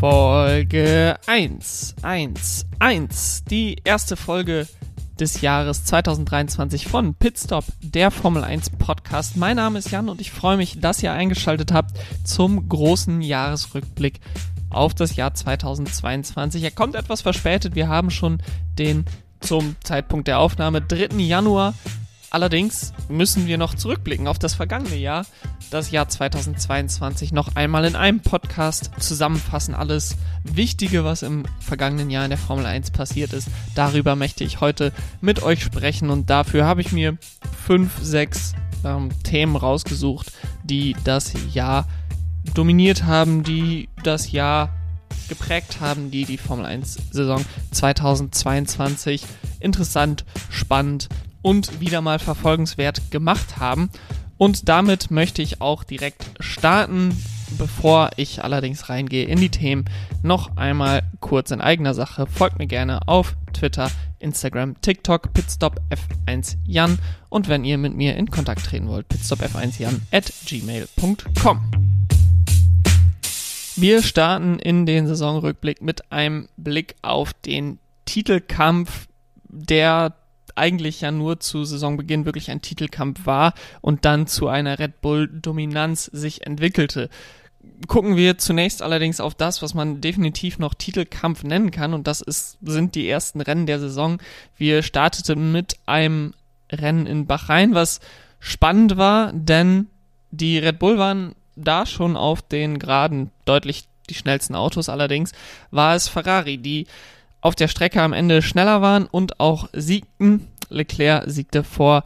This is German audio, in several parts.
Folge 1, 1, 1. Die erste Folge des Jahres 2023 von Pitstop, der Formel 1 Podcast. Mein Name ist Jan und ich freue mich, dass ihr eingeschaltet habt zum großen Jahresrückblick auf das Jahr 2022. Er kommt etwas verspätet. Wir haben schon den zum Zeitpunkt der Aufnahme 3. Januar Allerdings müssen wir noch zurückblicken auf das vergangene Jahr, das Jahr 2022, noch einmal in einem Podcast zusammenfassen. Alles Wichtige, was im vergangenen Jahr in der Formel 1 passiert ist. Darüber möchte ich heute mit euch sprechen und dafür habe ich mir fünf, sechs ähm, Themen rausgesucht, die das Jahr dominiert haben, die das Jahr geprägt haben, die die Formel 1 Saison 2022 interessant, spannend und wieder mal verfolgenswert gemacht haben. Und damit möchte ich auch direkt starten. Bevor ich allerdings reingehe in die Themen, noch einmal kurz in eigener Sache. Folgt mir gerne auf Twitter, Instagram, TikTok, pitstopf1jan und wenn ihr mit mir in Kontakt treten wollt, pitstopf1jan at gmail.com. Wir starten in den Saisonrückblick mit einem Blick auf den Titelkampf, der eigentlich ja nur zu Saisonbeginn wirklich ein Titelkampf war und dann zu einer Red Bull-Dominanz sich entwickelte. Gucken wir zunächst allerdings auf das, was man definitiv noch Titelkampf nennen kann, und das ist, sind die ersten Rennen der Saison. Wir starteten mit einem Rennen in Bahrain, was spannend war, denn die Red Bull waren da schon auf den Geraden deutlich die schnellsten Autos. Allerdings war es Ferrari, die auf der Strecke am Ende schneller waren und auch siegten. Leclerc siegte vor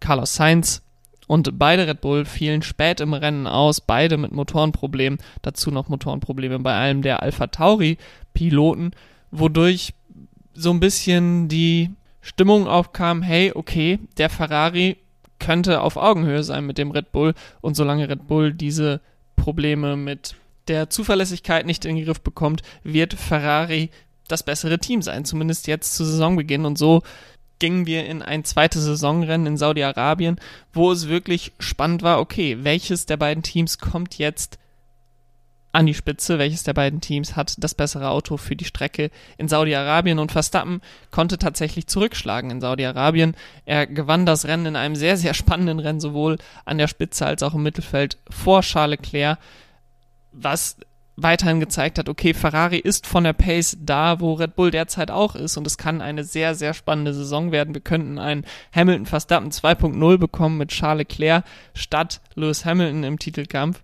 Carlos Sainz. Und beide Red Bull fielen spät im Rennen aus, beide mit Motorenproblemen, dazu noch Motorenprobleme bei einem der Alpha Tauri Piloten, wodurch so ein bisschen die Stimmung aufkam, hey, okay, der Ferrari könnte auf Augenhöhe sein mit dem Red Bull. Und solange Red Bull diese Probleme mit der Zuverlässigkeit nicht in den Griff bekommt, wird Ferrari das bessere Team sein, zumindest jetzt zu Saisonbeginn. Und so gingen wir in ein zweites Saisonrennen in Saudi-Arabien, wo es wirklich spannend war, okay, welches der beiden Teams kommt jetzt an die Spitze, welches der beiden Teams hat das bessere Auto für die Strecke in Saudi-Arabien und Verstappen konnte tatsächlich zurückschlagen in Saudi-Arabien. Er gewann das Rennen in einem sehr, sehr spannenden Rennen, sowohl an der Spitze als auch im Mittelfeld vor Charles Leclerc, was weiterhin gezeigt hat, okay, Ferrari ist von der Pace da, wo Red Bull derzeit auch ist und es kann eine sehr, sehr spannende Saison werden. Wir könnten einen Hamilton Verstappen 2.0 bekommen mit Charles Leclerc statt Lewis Hamilton im Titelkampf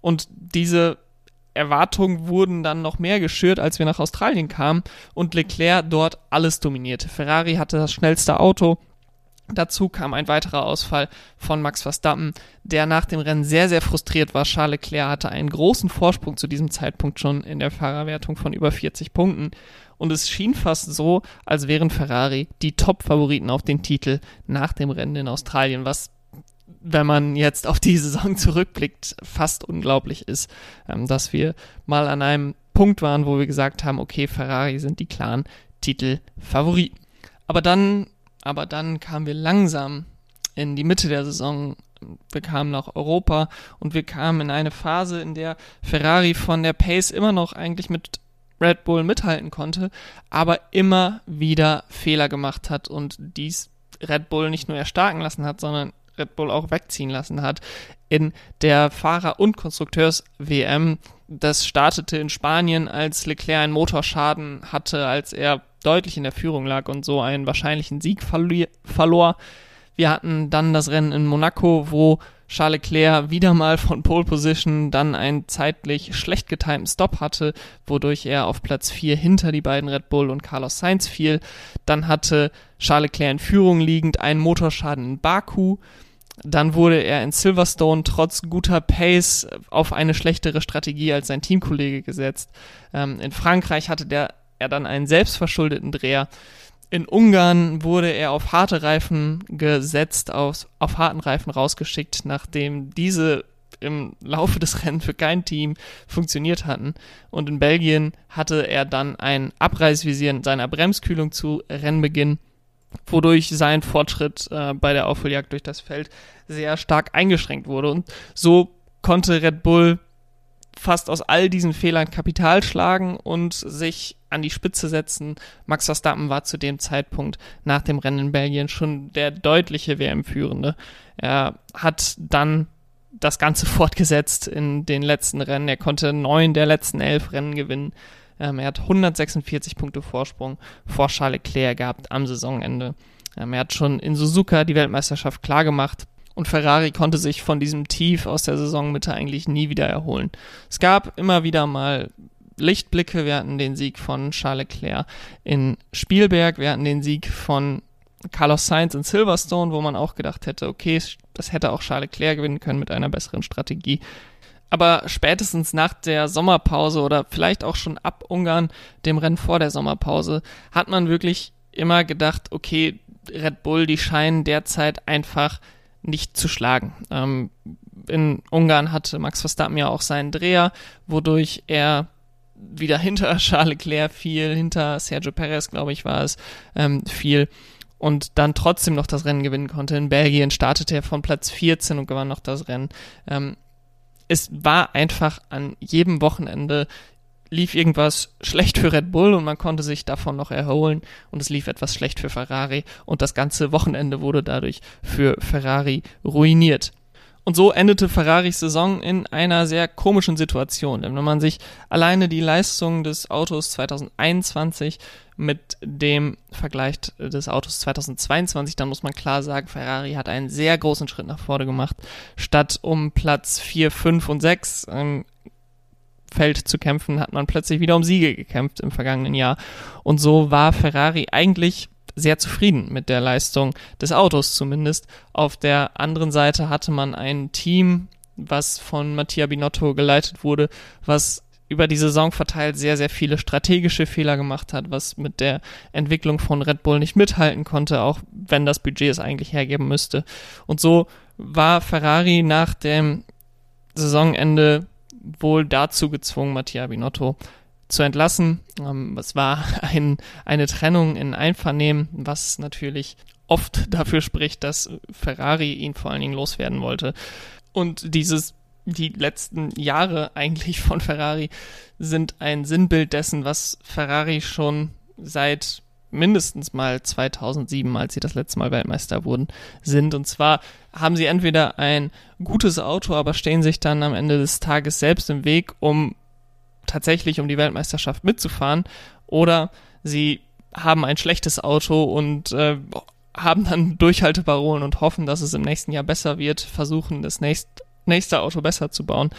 und diese Erwartungen wurden dann noch mehr geschürt, als wir nach Australien kamen und Leclerc dort alles dominierte. Ferrari hatte das schnellste Auto, Dazu kam ein weiterer Ausfall von Max Verstappen, der nach dem Rennen sehr, sehr frustriert war. Charles Leclerc hatte einen großen Vorsprung zu diesem Zeitpunkt schon in der Fahrerwertung von über 40 Punkten. Und es schien fast so, als wären Ferrari die Top-Favoriten auf den Titel nach dem Rennen in Australien, was, wenn man jetzt auf die Saison zurückblickt, fast unglaublich ist, ähm, dass wir mal an einem Punkt waren, wo wir gesagt haben, okay, Ferrari sind die klaren Titelfavoriten. Aber dann aber dann kamen wir langsam in die Mitte der Saison. Wir kamen nach Europa und wir kamen in eine Phase, in der Ferrari von der Pace immer noch eigentlich mit Red Bull mithalten konnte, aber immer wieder Fehler gemacht hat und dies Red Bull nicht nur erstarken lassen hat, sondern Red Bull auch wegziehen lassen hat in der Fahrer- und Konstrukteurs-WM. Das startete in Spanien, als Leclerc einen Motorschaden hatte, als er deutlich in der Führung lag und so einen wahrscheinlichen Sieg verlor. Wir hatten dann das Rennen in Monaco, wo Charles Leclerc wieder mal von Pole Position dann einen zeitlich schlecht getimten Stop hatte, wodurch er auf Platz 4 hinter die beiden Red Bull und Carlos Sainz fiel. Dann hatte Charles Leclerc in Führung liegend einen Motorschaden in Baku. Dann wurde er in Silverstone trotz guter Pace auf eine schlechtere Strategie als sein Teamkollege gesetzt. Ähm, in Frankreich hatte der, er dann einen selbstverschuldeten Dreher. In Ungarn wurde er auf harte Reifen gesetzt, auf, auf harten Reifen rausgeschickt, nachdem diese im Laufe des Rennens für kein Team funktioniert hatten. Und in Belgien hatte er dann ein Abreißvisier in seiner Bremskühlung zu Rennbeginn wodurch sein Fortschritt äh, bei der Aufholjagd durch das Feld sehr stark eingeschränkt wurde. Und so konnte Red Bull fast aus all diesen Fehlern Kapital schlagen und sich an die Spitze setzen. Max Verstappen war zu dem Zeitpunkt nach dem Rennen in Belgien schon der deutliche WM-Führende. Er hat dann das Ganze fortgesetzt in den letzten Rennen. Er konnte neun der letzten elf Rennen gewinnen. Ähm, er hat 146 Punkte Vorsprung vor Charles Leclerc gehabt am Saisonende. Ähm, er hat schon in Suzuka die Weltmeisterschaft klargemacht und Ferrari konnte sich von diesem Tief aus der Saisonmitte eigentlich nie wieder erholen. Es gab immer wieder mal Lichtblicke. Wir hatten den Sieg von Charles Leclerc in Spielberg, wir hatten den Sieg von Carlos Sainz in Silverstone, wo man auch gedacht hätte, okay, das hätte auch Charles Leclerc gewinnen können mit einer besseren Strategie. Aber spätestens nach der Sommerpause oder vielleicht auch schon ab Ungarn, dem Rennen vor der Sommerpause, hat man wirklich immer gedacht, okay, Red Bull, die scheinen derzeit einfach nicht zu schlagen. Ähm, in Ungarn hatte Max Verstappen ja auch seinen Dreher, wodurch er wieder hinter Charles Leclerc fiel, hinter Sergio Perez, glaube ich, war es, ähm, fiel und dann trotzdem noch das Rennen gewinnen konnte. In Belgien startete er von Platz 14 und gewann noch das Rennen. Ähm, es war einfach an jedem Wochenende lief irgendwas schlecht für Red Bull und man konnte sich davon noch erholen und es lief etwas schlecht für Ferrari und das ganze Wochenende wurde dadurch für Ferrari ruiniert. Und so endete Ferraris Saison in einer sehr komischen Situation. Denn wenn man sich alleine die Leistung des Autos 2021 mit dem Vergleich des Autos 2022, dann muss man klar sagen, Ferrari hat einen sehr großen Schritt nach vorne gemacht. Statt um Platz 4, 5 und 6 ähm, Feld zu kämpfen, hat man plötzlich wieder um Siege gekämpft im vergangenen Jahr. Und so war Ferrari eigentlich sehr zufrieden mit der Leistung des Autos zumindest. Auf der anderen Seite hatte man ein Team, was von Mattia Binotto geleitet wurde, was über die Saison verteilt sehr, sehr viele strategische Fehler gemacht hat, was mit der Entwicklung von Red Bull nicht mithalten konnte, auch wenn das Budget es eigentlich hergeben müsste. Und so war Ferrari nach dem Saisonende wohl dazu gezwungen, Mattia Binotto zu entlassen. Ähm, es war ein, eine Trennung in Einvernehmen, was natürlich oft dafür spricht, dass Ferrari ihn vor allen Dingen loswerden wollte. Und dieses, die letzten Jahre eigentlich von Ferrari sind ein Sinnbild dessen, was Ferrari schon seit mindestens mal 2007, als sie das letzte Mal Weltmeister wurden, sind. Und zwar haben sie entweder ein gutes Auto, aber stehen sich dann am Ende des Tages selbst im Weg, um tatsächlich um die Weltmeisterschaft mitzufahren, oder sie haben ein schlechtes Auto und äh, haben dann Durchhalteparolen und hoffen, dass es im nächsten Jahr besser wird, versuchen das nächst, nächste Auto besser zu bauen.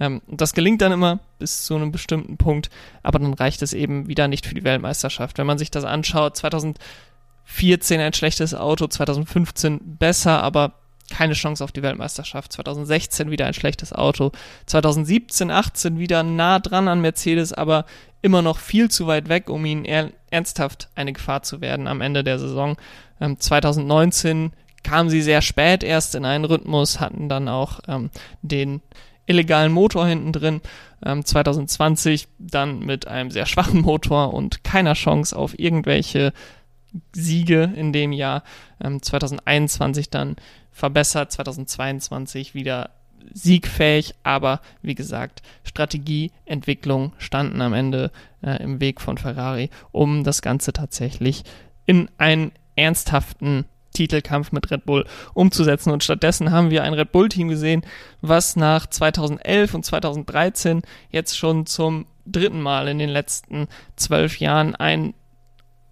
Ähm, das gelingt dann immer bis zu einem bestimmten Punkt, aber dann reicht es eben wieder nicht für die Weltmeisterschaft. Wenn man sich das anschaut, 2014 ein schlechtes Auto, 2015 besser, aber keine Chance auf die Weltmeisterschaft. 2016 wieder ein schlechtes Auto. 2017, 18 wieder nah dran an Mercedes, aber immer noch viel zu weit weg, um ihnen ernsthaft eine Gefahr zu werden am Ende der Saison. Ähm, 2019 kamen sie sehr spät erst in einen Rhythmus, hatten dann auch ähm, den illegalen Motor hinten drin. Ähm, 2020 dann mit einem sehr schwachen Motor und keiner Chance auf irgendwelche Siege in dem Jahr. Ähm, 2021 dann verbessert, 2022 wieder siegfähig, aber wie gesagt, Strategie, Entwicklung standen am Ende äh, im Weg von Ferrari, um das Ganze tatsächlich in einen ernsthaften Titelkampf mit Red Bull umzusetzen. Und stattdessen haben wir ein Red Bull-Team gesehen, was nach 2011 und 2013 jetzt schon zum dritten Mal in den letzten zwölf Jahren ein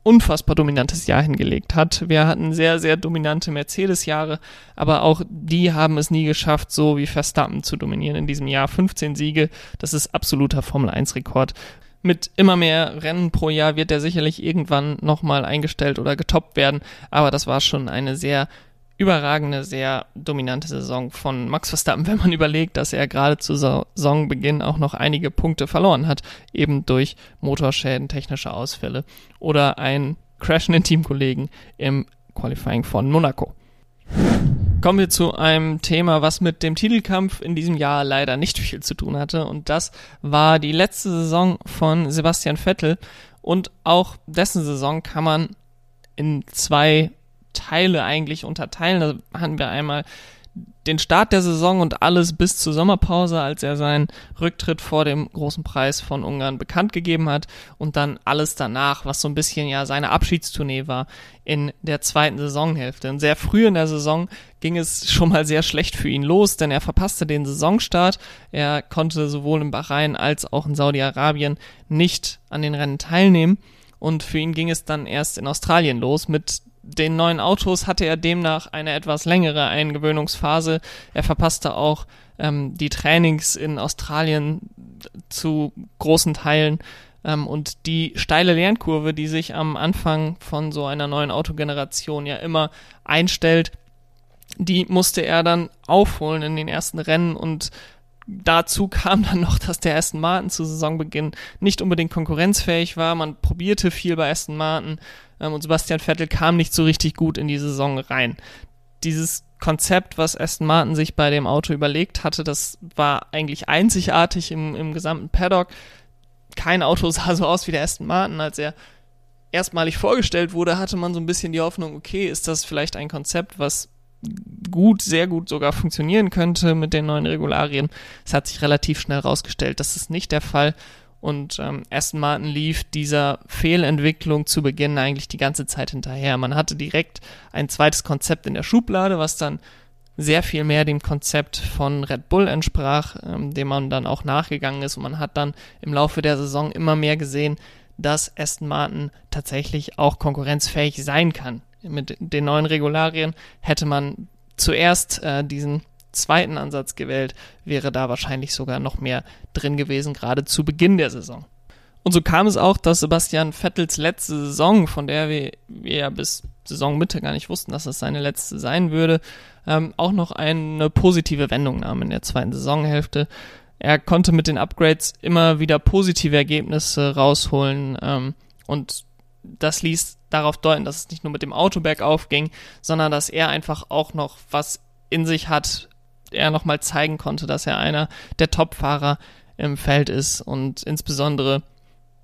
unfassbar dominantes Jahr hingelegt hat. Wir hatten sehr, sehr dominante Mercedes-Jahre, aber auch die haben es nie geschafft, so wie Verstappen zu dominieren in diesem Jahr. 15 Siege, das ist absoluter Formel-1-Rekord mit immer mehr Rennen pro Jahr wird er sicherlich irgendwann nochmal eingestellt oder getoppt werden. Aber das war schon eine sehr überragende, sehr dominante Saison von Max Verstappen, wenn man überlegt, dass er gerade zu Saisonbeginn auch noch einige Punkte verloren hat, eben durch Motorschäden, technische Ausfälle oder ein crashenden Teamkollegen im Qualifying von Monaco. Kommen wir zu einem Thema, was mit dem Titelkampf in diesem Jahr leider nicht viel zu tun hatte. Und das war die letzte Saison von Sebastian Vettel. Und auch dessen Saison kann man in zwei Teile eigentlich unterteilen. Da hatten wir einmal den Start der Saison und alles bis zur Sommerpause, als er seinen Rücktritt vor dem großen Preis von Ungarn bekannt gegeben hat und dann alles danach, was so ein bisschen ja seine Abschiedstournee war in der zweiten Saisonhälfte. Und sehr früh in der Saison ging es schon mal sehr schlecht für ihn los, denn er verpasste den Saisonstart. Er konnte sowohl in Bahrain als auch in Saudi-Arabien nicht an den Rennen teilnehmen. Und für ihn ging es dann erst in Australien los mit den neuen Autos hatte er demnach eine etwas längere Eingewöhnungsphase. Er verpasste auch ähm, die Trainings in Australien zu großen Teilen. Ähm, und die steile Lernkurve, die sich am Anfang von so einer neuen Autogeneration ja immer einstellt, die musste er dann aufholen in den ersten Rennen und dazu kam dann noch, dass der Aston Martin zu Saisonbeginn nicht unbedingt konkurrenzfähig war. Man probierte viel bei Aston Martin ähm, und Sebastian Vettel kam nicht so richtig gut in die Saison rein. Dieses Konzept, was Aston Martin sich bei dem Auto überlegt hatte, das war eigentlich einzigartig im, im gesamten Paddock. Kein Auto sah so aus wie der Aston Martin, als er erstmalig vorgestellt wurde, hatte man so ein bisschen die Hoffnung, okay, ist das vielleicht ein Konzept, was gut, sehr gut sogar funktionieren könnte mit den neuen Regularien. Es hat sich relativ schnell herausgestellt, das ist nicht der Fall. Und ähm, Aston Martin lief dieser Fehlentwicklung zu Beginn eigentlich die ganze Zeit hinterher. Man hatte direkt ein zweites Konzept in der Schublade, was dann sehr viel mehr dem Konzept von Red Bull entsprach, ähm, dem man dann auch nachgegangen ist. Und man hat dann im Laufe der Saison immer mehr gesehen, dass Aston Martin tatsächlich auch konkurrenzfähig sein kann mit den neuen Regularien hätte man zuerst äh, diesen zweiten Ansatz gewählt, wäre da wahrscheinlich sogar noch mehr drin gewesen, gerade zu Beginn der Saison. Und so kam es auch, dass Sebastian Vettels letzte Saison, von der wir, wir ja bis Saisonmitte gar nicht wussten, dass es seine letzte sein würde, ähm, auch noch eine positive Wendung nahm in der zweiten Saisonhälfte. Er konnte mit den Upgrades immer wieder positive Ergebnisse rausholen ähm, und das ließ darauf deuten, dass es nicht nur mit dem Auto bergauf ging, sondern dass er einfach auch noch was in sich hat, er nochmal zeigen konnte, dass er einer der Top-Fahrer im Feld ist und insbesondere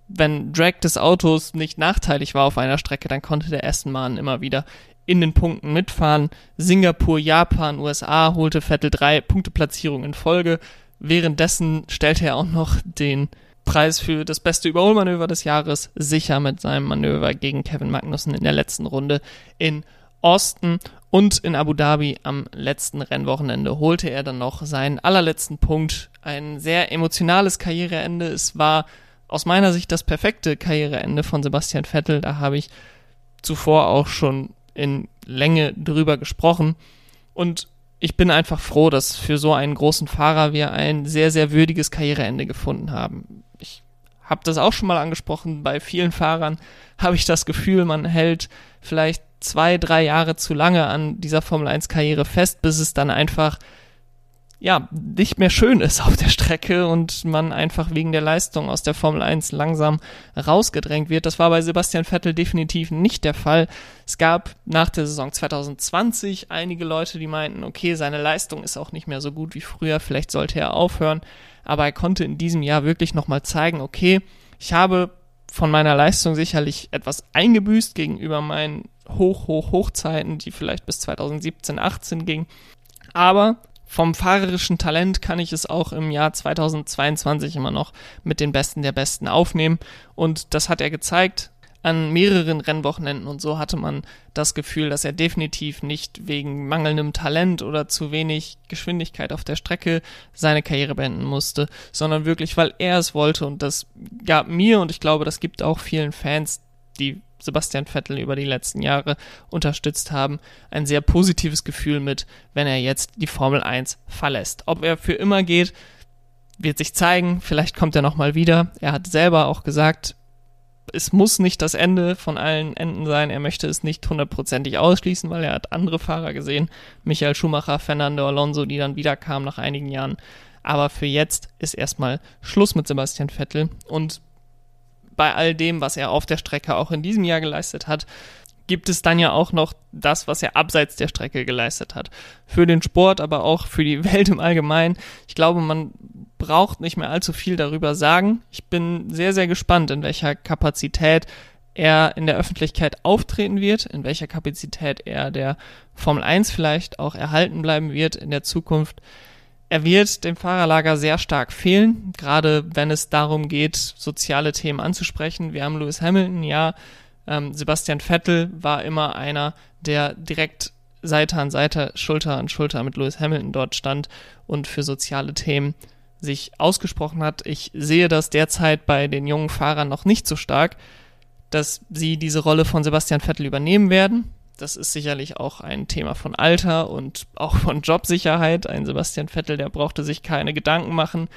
wenn Drag des Autos nicht nachteilig war auf einer Strecke, dann konnte der Aston Martin immer wieder in den Punkten mitfahren. Singapur, Japan, USA holte Vettel drei Punkteplatzierungen in Folge. Währenddessen stellte er auch noch den Preis für das beste Überholmanöver des Jahres sicher mit seinem Manöver gegen Kevin Magnussen in der letzten Runde in Austin und in Abu Dhabi am letzten Rennwochenende holte er dann noch seinen allerletzten Punkt. Ein sehr emotionales Karriereende. Es war aus meiner Sicht das perfekte Karriereende von Sebastian Vettel. Da habe ich zuvor auch schon in Länge drüber gesprochen. Und ich bin einfach froh, dass für so einen großen Fahrer wir ein sehr, sehr würdiges Karriereende gefunden haben habe das auch schon mal angesprochen, bei vielen Fahrern habe ich das Gefühl, man hält vielleicht zwei, drei Jahre zu lange an dieser Formel 1 Karriere fest, bis es dann einfach ja, nicht mehr schön ist auf der Strecke und man einfach wegen der Leistung aus der Formel 1 langsam rausgedrängt wird. Das war bei Sebastian Vettel definitiv nicht der Fall. Es gab nach der Saison 2020 einige Leute, die meinten, okay, seine Leistung ist auch nicht mehr so gut wie früher, vielleicht sollte er aufhören. Aber er konnte in diesem Jahr wirklich nochmal zeigen, okay, ich habe von meiner Leistung sicherlich etwas eingebüßt gegenüber meinen Hoch, Hoch, Hochzeiten, die vielleicht bis 2017, 18 gingen. Aber vom fahrerischen Talent kann ich es auch im Jahr 2022 immer noch mit den Besten der Besten aufnehmen. Und das hat er gezeigt an mehreren Rennwochenenden und so hatte man das Gefühl, dass er definitiv nicht wegen mangelndem Talent oder zu wenig Geschwindigkeit auf der Strecke seine Karriere beenden musste, sondern wirklich, weil er es wollte und das gab mir und ich glaube, das gibt auch vielen Fans, die Sebastian Vettel über die letzten Jahre unterstützt haben, ein sehr positives Gefühl mit, wenn er jetzt die Formel 1 verlässt. Ob er für immer geht, wird sich zeigen. Vielleicht kommt er nochmal wieder. Er hat selber auch gesagt, es muss nicht das Ende von allen Enden sein. Er möchte es nicht hundertprozentig ausschließen, weil er hat andere Fahrer gesehen. Michael Schumacher, Fernando Alonso, die dann wieder kamen nach einigen Jahren. Aber für jetzt ist erstmal Schluss mit Sebastian Vettel und bei all dem, was er auf der Strecke auch in diesem Jahr geleistet hat, gibt es dann ja auch noch das, was er abseits der Strecke geleistet hat. Für den Sport, aber auch für die Welt im Allgemeinen. Ich glaube, man braucht nicht mehr allzu viel darüber sagen. Ich bin sehr, sehr gespannt, in welcher Kapazität er in der Öffentlichkeit auftreten wird, in welcher Kapazität er der Formel 1 vielleicht auch erhalten bleiben wird in der Zukunft. Er wird dem Fahrerlager sehr stark fehlen, gerade wenn es darum geht, soziale Themen anzusprechen. Wir haben Lewis Hamilton, ja, ähm, Sebastian Vettel war immer einer, der direkt Seite an Seite, Schulter an Schulter mit Lewis Hamilton dort stand und für soziale Themen sich ausgesprochen hat. Ich sehe das derzeit bei den jungen Fahrern noch nicht so stark, dass sie diese Rolle von Sebastian Vettel übernehmen werden. Das ist sicherlich auch ein Thema von Alter und auch von Jobsicherheit. Ein Sebastian Vettel, der brauchte sich keine Gedanken machen,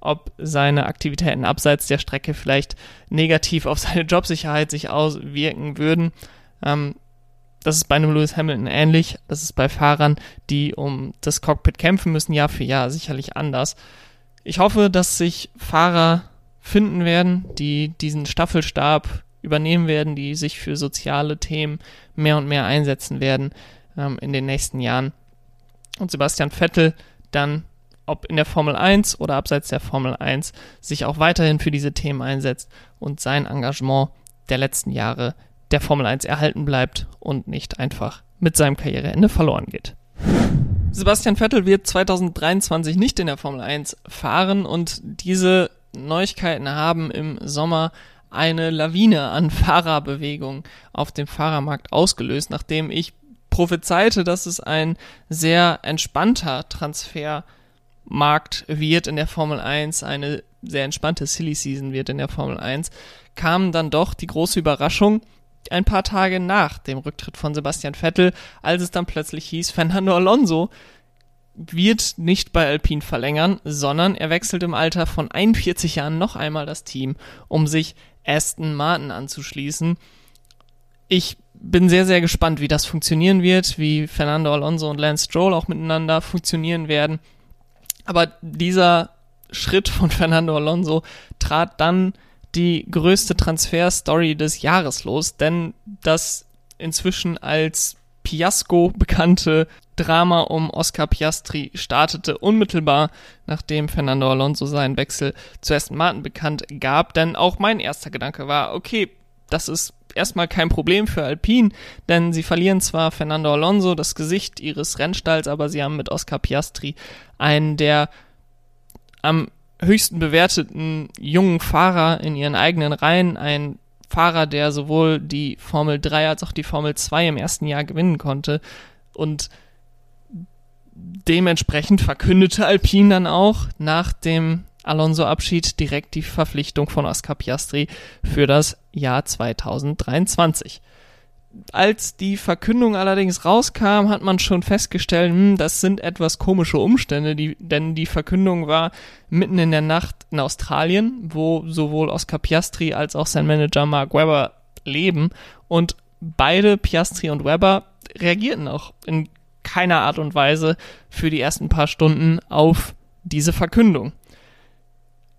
ob seine Aktivitäten abseits der Strecke vielleicht negativ auf seine Jobsicherheit sich auswirken würden. Ähm, das ist bei einem Lewis Hamilton ähnlich. Das ist bei Fahrern, die um das Cockpit kämpfen müssen, Jahr für Jahr sicherlich anders. Ich hoffe, dass sich Fahrer finden werden, die diesen Staffelstab übernehmen werden, die sich für soziale Themen mehr und mehr einsetzen werden ähm, in den nächsten Jahren. Und Sebastian Vettel dann, ob in der Formel 1 oder abseits der Formel 1, sich auch weiterhin für diese Themen einsetzt und sein Engagement der letzten Jahre der Formel 1 erhalten bleibt und nicht einfach mit seinem Karriereende verloren geht. Sebastian Vettel wird 2023 nicht in der Formel 1 fahren und diese Neuigkeiten haben im Sommer eine Lawine an Fahrerbewegung auf dem Fahrermarkt ausgelöst, nachdem ich prophezeite, dass es ein sehr entspannter Transfermarkt wird in der Formel 1, eine sehr entspannte Silly Season wird in der Formel 1, kam dann doch die große Überraschung, ein paar Tage nach dem Rücktritt von Sebastian Vettel, als es dann plötzlich hieß, Fernando Alonso wird nicht bei Alpine verlängern, sondern er wechselt im Alter von 41 Jahren noch einmal das Team, um sich Aston Martin anzuschließen. Ich bin sehr, sehr gespannt, wie das funktionieren wird, wie Fernando Alonso und Lance Stroll auch miteinander funktionieren werden. Aber dieser Schritt von Fernando Alonso trat dann die größte Transferstory des Jahres los, denn das inzwischen als Fiasko bekannte Drama um Oscar Piastri startete unmittelbar, nachdem Fernando Alonso seinen Wechsel zu Aston Martin bekannt gab, denn auch mein erster Gedanke war, okay, das ist erstmal kein Problem für Alpine, denn sie verlieren zwar Fernando Alonso, das Gesicht ihres Rennstalls, aber sie haben mit Oscar Piastri einen der am höchsten bewerteten jungen Fahrer in ihren eigenen Reihen, ein Fahrer, der sowohl die Formel 3 als auch die Formel 2 im ersten Jahr gewinnen konnte. Und dementsprechend verkündete Alpine dann auch nach dem Alonso-Abschied direkt die Verpflichtung von Oscar Piastri für das Jahr 2023 als die Verkündung allerdings rauskam, hat man schon festgestellt, hm, das sind etwas komische Umstände, die, denn die Verkündung war mitten in der Nacht in Australien, wo sowohl Oscar Piastri als auch sein Manager Mark Webber leben. Und beide Piastri und Webber reagierten auch in keiner Art und Weise für die ersten paar Stunden auf diese Verkündung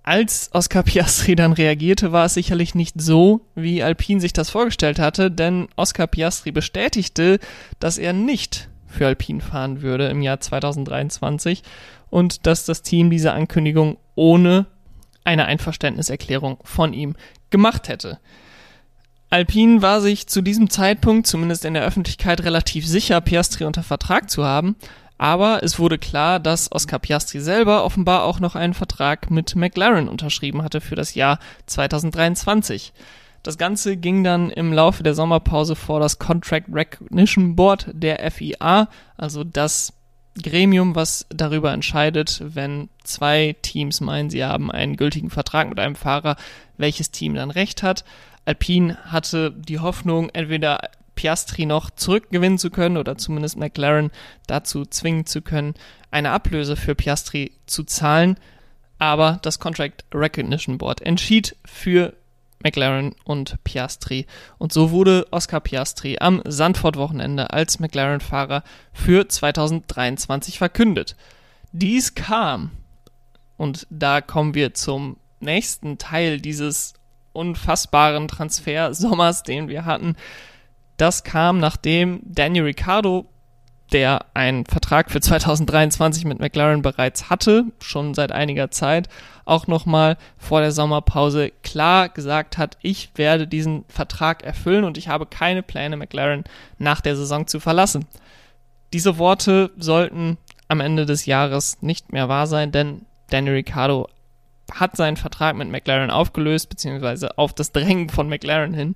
als Oscar Piastri dann reagierte, war es sicherlich nicht so, wie Alpine sich das vorgestellt hatte, denn Oscar Piastri bestätigte, dass er nicht für Alpine fahren würde im Jahr 2023 und dass das Team diese Ankündigung ohne eine Einverständniserklärung von ihm gemacht hätte. Alpine war sich zu diesem Zeitpunkt, zumindest in der Öffentlichkeit, relativ sicher, Piastri unter Vertrag zu haben, aber es wurde klar, dass Oscar Piastri selber offenbar auch noch einen Vertrag mit McLaren unterschrieben hatte für das Jahr 2023. Das Ganze ging dann im Laufe der Sommerpause vor das Contract Recognition Board der FIA, also das Gremium, was darüber entscheidet, wenn zwei Teams meinen, sie haben einen gültigen Vertrag mit einem Fahrer, welches Team dann recht hat. Alpine hatte die Hoffnung, entweder Piastri noch zurückgewinnen zu können oder zumindest McLaren dazu zwingen zu können, eine Ablöse für Piastri zu zahlen. Aber das Contract Recognition Board entschied für McLaren und Piastri. Und so wurde Oscar Piastri am Sandford-Wochenende als McLaren-Fahrer für 2023 verkündet. Dies kam, und da kommen wir zum nächsten Teil dieses unfassbaren Transfersommers, den wir hatten, das kam, nachdem Daniel Ricciardo der einen Vertrag für 2023 mit McLaren bereits hatte, schon seit einiger Zeit, auch nochmal vor der Sommerpause klar gesagt hat, ich werde diesen Vertrag erfüllen und ich habe keine Pläne, McLaren nach der Saison zu verlassen. Diese Worte sollten am Ende des Jahres nicht mehr wahr sein, denn Danny Ricciardo hat seinen Vertrag mit McLaren aufgelöst, beziehungsweise auf das Drängen von McLaren hin,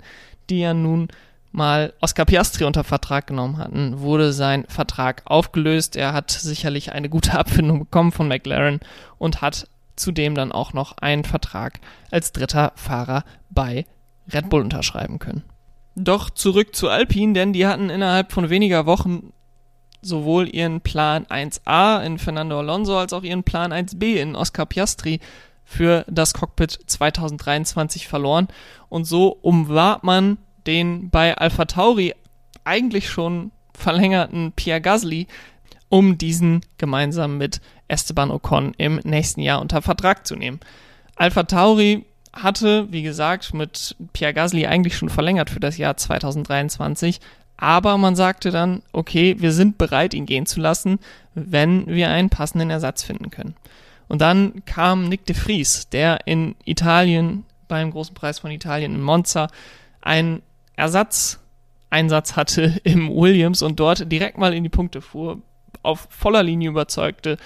die ja nun mal Oscar Piastri unter Vertrag genommen hatten, wurde sein Vertrag aufgelöst. Er hat sicherlich eine gute Abfindung bekommen von McLaren und hat zudem dann auch noch einen Vertrag als dritter Fahrer bei Red Bull unterschreiben können. Doch zurück zu Alpine, denn die hatten innerhalb von weniger Wochen sowohl ihren Plan 1a in Fernando Alonso als auch ihren Plan 1b in Oscar Piastri für das Cockpit 2023 verloren. Und so umwarb man den bei Alpha Tauri eigentlich schon verlängerten Pierre Gasly, um diesen gemeinsam mit Esteban Ocon im nächsten Jahr unter Vertrag zu nehmen. Alpha Tauri hatte, wie gesagt, mit Pierre Gasly eigentlich schon verlängert für das Jahr 2023, aber man sagte dann, okay, wir sind bereit, ihn gehen zu lassen, wenn wir einen passenden Ersatz finden können. Und dann kam Nick de Vries, der in Italien beim Großen Preis von Italien in Monza einen Ersatzeinsatz hatte im Williams und dort direkt mal in die Punkte fuhr, auf voller Linie überzeugte,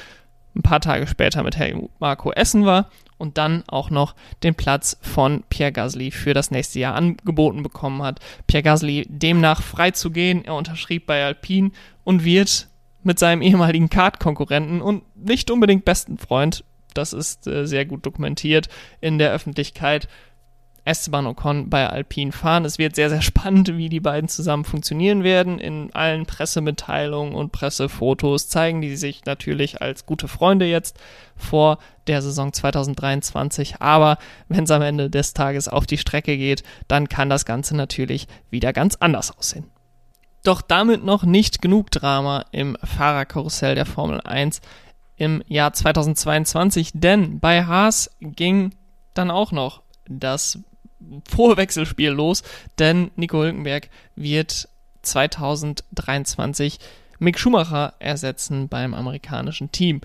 ein paar Tage später mit Helmut Marco Essen war und dann auch noch den Platz von Pierre Gasly für das nächste Jahr angeboten bekommen hat. Pierre Gasly demnach frei zu gehen, er unterschrieb bei Alpine und wird mit seinem ehemaligen Kart-Konkurrenten und nicht unbedingt besten Freund, das ist äh, sehr gut dokumentiert in der Öffentlichkeit, Esteban Ocon bei Alpine fahren. Es wird sehr, sehr spannend, wie die beiden zusammen funktionieren werden. In allen Pressemitteilungen und Pressefotos zeigen die sich natürlich als gute Freunde jetzt vor der Saison 2023. Aber wenn es am Ende des Tages auf die Strecke geht, dann kann das Ganze natürlich wieder ganz anders aussehen. Doch damit noch nicht genug Drama im Fahrerkarussell der Formel 1 im Jahr 2022, denn bei Haas ging dann auch noch das frohe Wechselspiel los, denn Nico Hülkenberg wird 2023 Mick Schumacher ersetzen beim amerikanischen Team.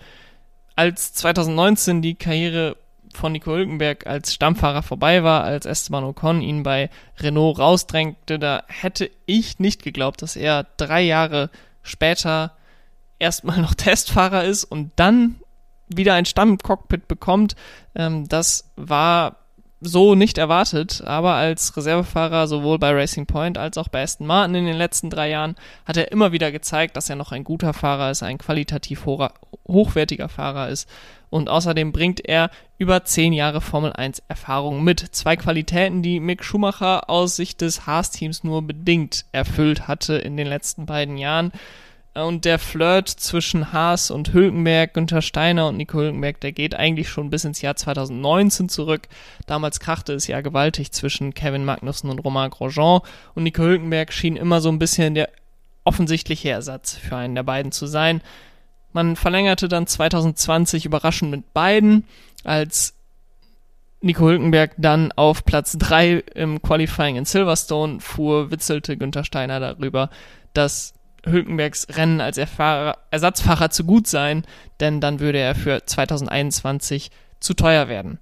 Als 2019 die Karriere von Nico Hülkenberg als Stammfahrer vorbei war, als Esteban Ocon ihn bei Renault rausdrängte, da hätte ich nicht geglaubt, dass er drei Jahre später erstmal noch Testfahrer ist und dann wieder ein Stammcockpit bekommt. Ähm, das war so nicht erwartet, aber als Reservefahrer sowohl bei Racing Point als auch bei Aston Martin in den letzten drei Jahren hat er immer wieder gezeigt, dass er noch ein guter Fahrer ist, ein qualitativ hochwertiger Fahrer ist und außerdem bringt er über zehn Jahre Formel 1 Erfahrung mit. Zwei Qualitäten, die Mick Schumacher aus Sicht des Haas-Teams nur bedingt erfüllt hatte in den letzten beiden Jahren. Und der Flirt zwischen Haas und Hülkenberg, Günther Steiner und Nico Hülkenberg, der geht eigentlich schon bis ins Jahr 2019 zurück. Damals krachte es ja gewaltig zwischen Kevin Magnussen und Romain Grosjean. Und Nico Hülkenberg schien immer so ein bisschen der offensichtliche Ersatz für einen der beiden zu sein. Man verlängerte dann 2020 überraschend mit beiden, als Nico Hülkenberg dann auf Platz 3 im Qualifying in Silverstone fuhr, witzelte Günther Steiner darüber, dass Hülkenbergs Rennen als Erfahrer, Ersatzfahrer zu gut sein, denn dann würde er für 2021 zu teuer werden.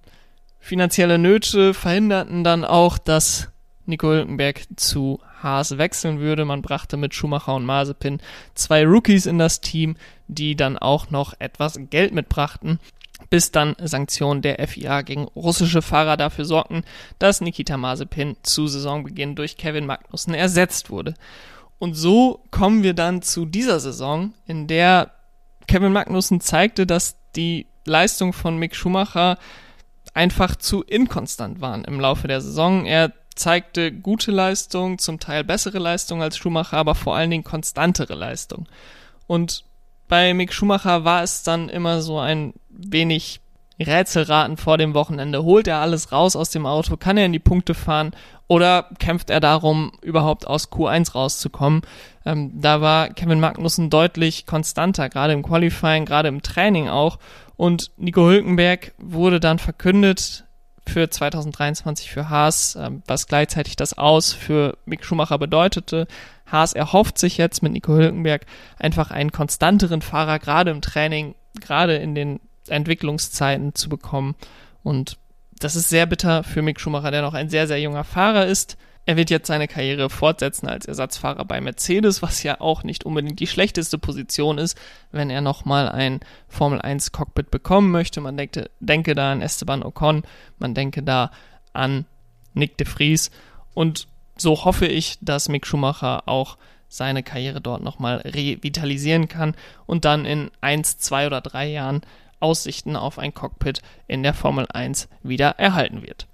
Finanzielle Nöte verhinderten dann auch, dass Nico Hülkenberg zu Haas wechseln würde. Man brachte mit Schumacher und Mazepin zwei Rookies in das Team, die dann auch noch etwas Geld mitbrachten, bis dann Sanktionen der FIA gegen russische Fahrer dafür sorgten, dass Nikita Mazepin zu Saisonbeginn durch Kevin Magnussen ersetzt wurde. Und so kommen wir dann zu dieser Saison, in der Kevin Magnussen zeigte, dass die Leistung von Mick Schumacher einfach zu inkonstant waren im Laufe der Saison. Er zeigte gute Leistung, zum Teil bessere Leistung als Schumacher, aber vor allen Dingen konstantere Leistung. Und bei Mick Schumacher war es dann immer so ein wenig Rätselraten vor dem Wochenende. Holt er alles raus aus dem Auto? Kann er in die Punkte fahren? Oder kämpft er darum, überhaupt aus Q1 rauszukommen? Ähm, da war Kevin Magnussen deutlich konstanter, gerade im Qualifying, gerade im Training auch. Und Nico Hülkenberg wurde dann verkündet für 2023 für Haas, ähm, was gleichzeitig das Aus für Mick Schumacher bedeutete. Haas erhofft sich jetzt mit Nico Hülkenberg einfach einen konstanteren Fahrer, gerade im Training, gerade in den Entwicklungszeiten zu bekommen. Und das ist sehr bitter für Mick Schumacher, der noch ein sehr, sehr junger Fahrer ist. Er wird jetzt seine Karriere fortsetzen als Ersatzfahrer bei Mercedes, was ja auch nicht unbedingt die schlechteste Position ist, wenn er nochmal ein Formel 1 Cockpit bekommen möchte. Man denke, denke da an Esteban Ocon, man denke da an Nick de Vries und so hoffe ich, dass Mick Schumacher auch seine Karriere dort nochmal revitalisieren kann und dann in eins, zwei oder drei Jahren Aussichten auf ein Cockpit in der Formel 1 wieder erhalten wird.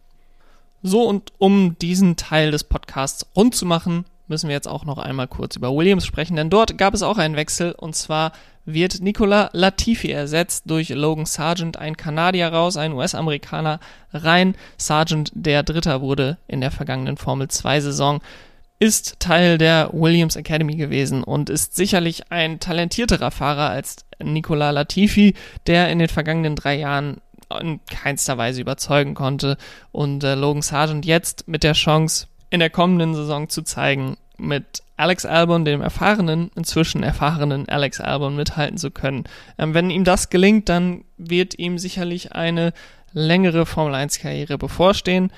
So, und um diesen Teil des Podcasts rund zu machen, müssen wir jetzt auch noch einmal kurz über Williams sprechen, denn dort gab es auch einen Wechsel und zwar wird Nicola Latifi ersetzt durch Logan Sargent, ein Kanadier raus, ein US-Amerikaner rein. Sargent, der Dritter wurde in der vergangenen Formel 2 Saison, ist Teil der Williams Academy gewesen und ist sicherlich ein talentierterer Fahrer als Nicola Latifi, der in den vergangenen drei Jahren in keinster Weise überzeugen konnte. Und äh, Logan Sargent jetzt mit der Chance, in der kommenden Saison zu zeigen, mit Alex Albon, dem erfahrenen, inzwischen erfahrenen Alex Albon mithalten zu können. Ähm, wenn ihm das gelingt, dann wird ihm sicherlich eine längere Formel 1 Karriere bevorstehen.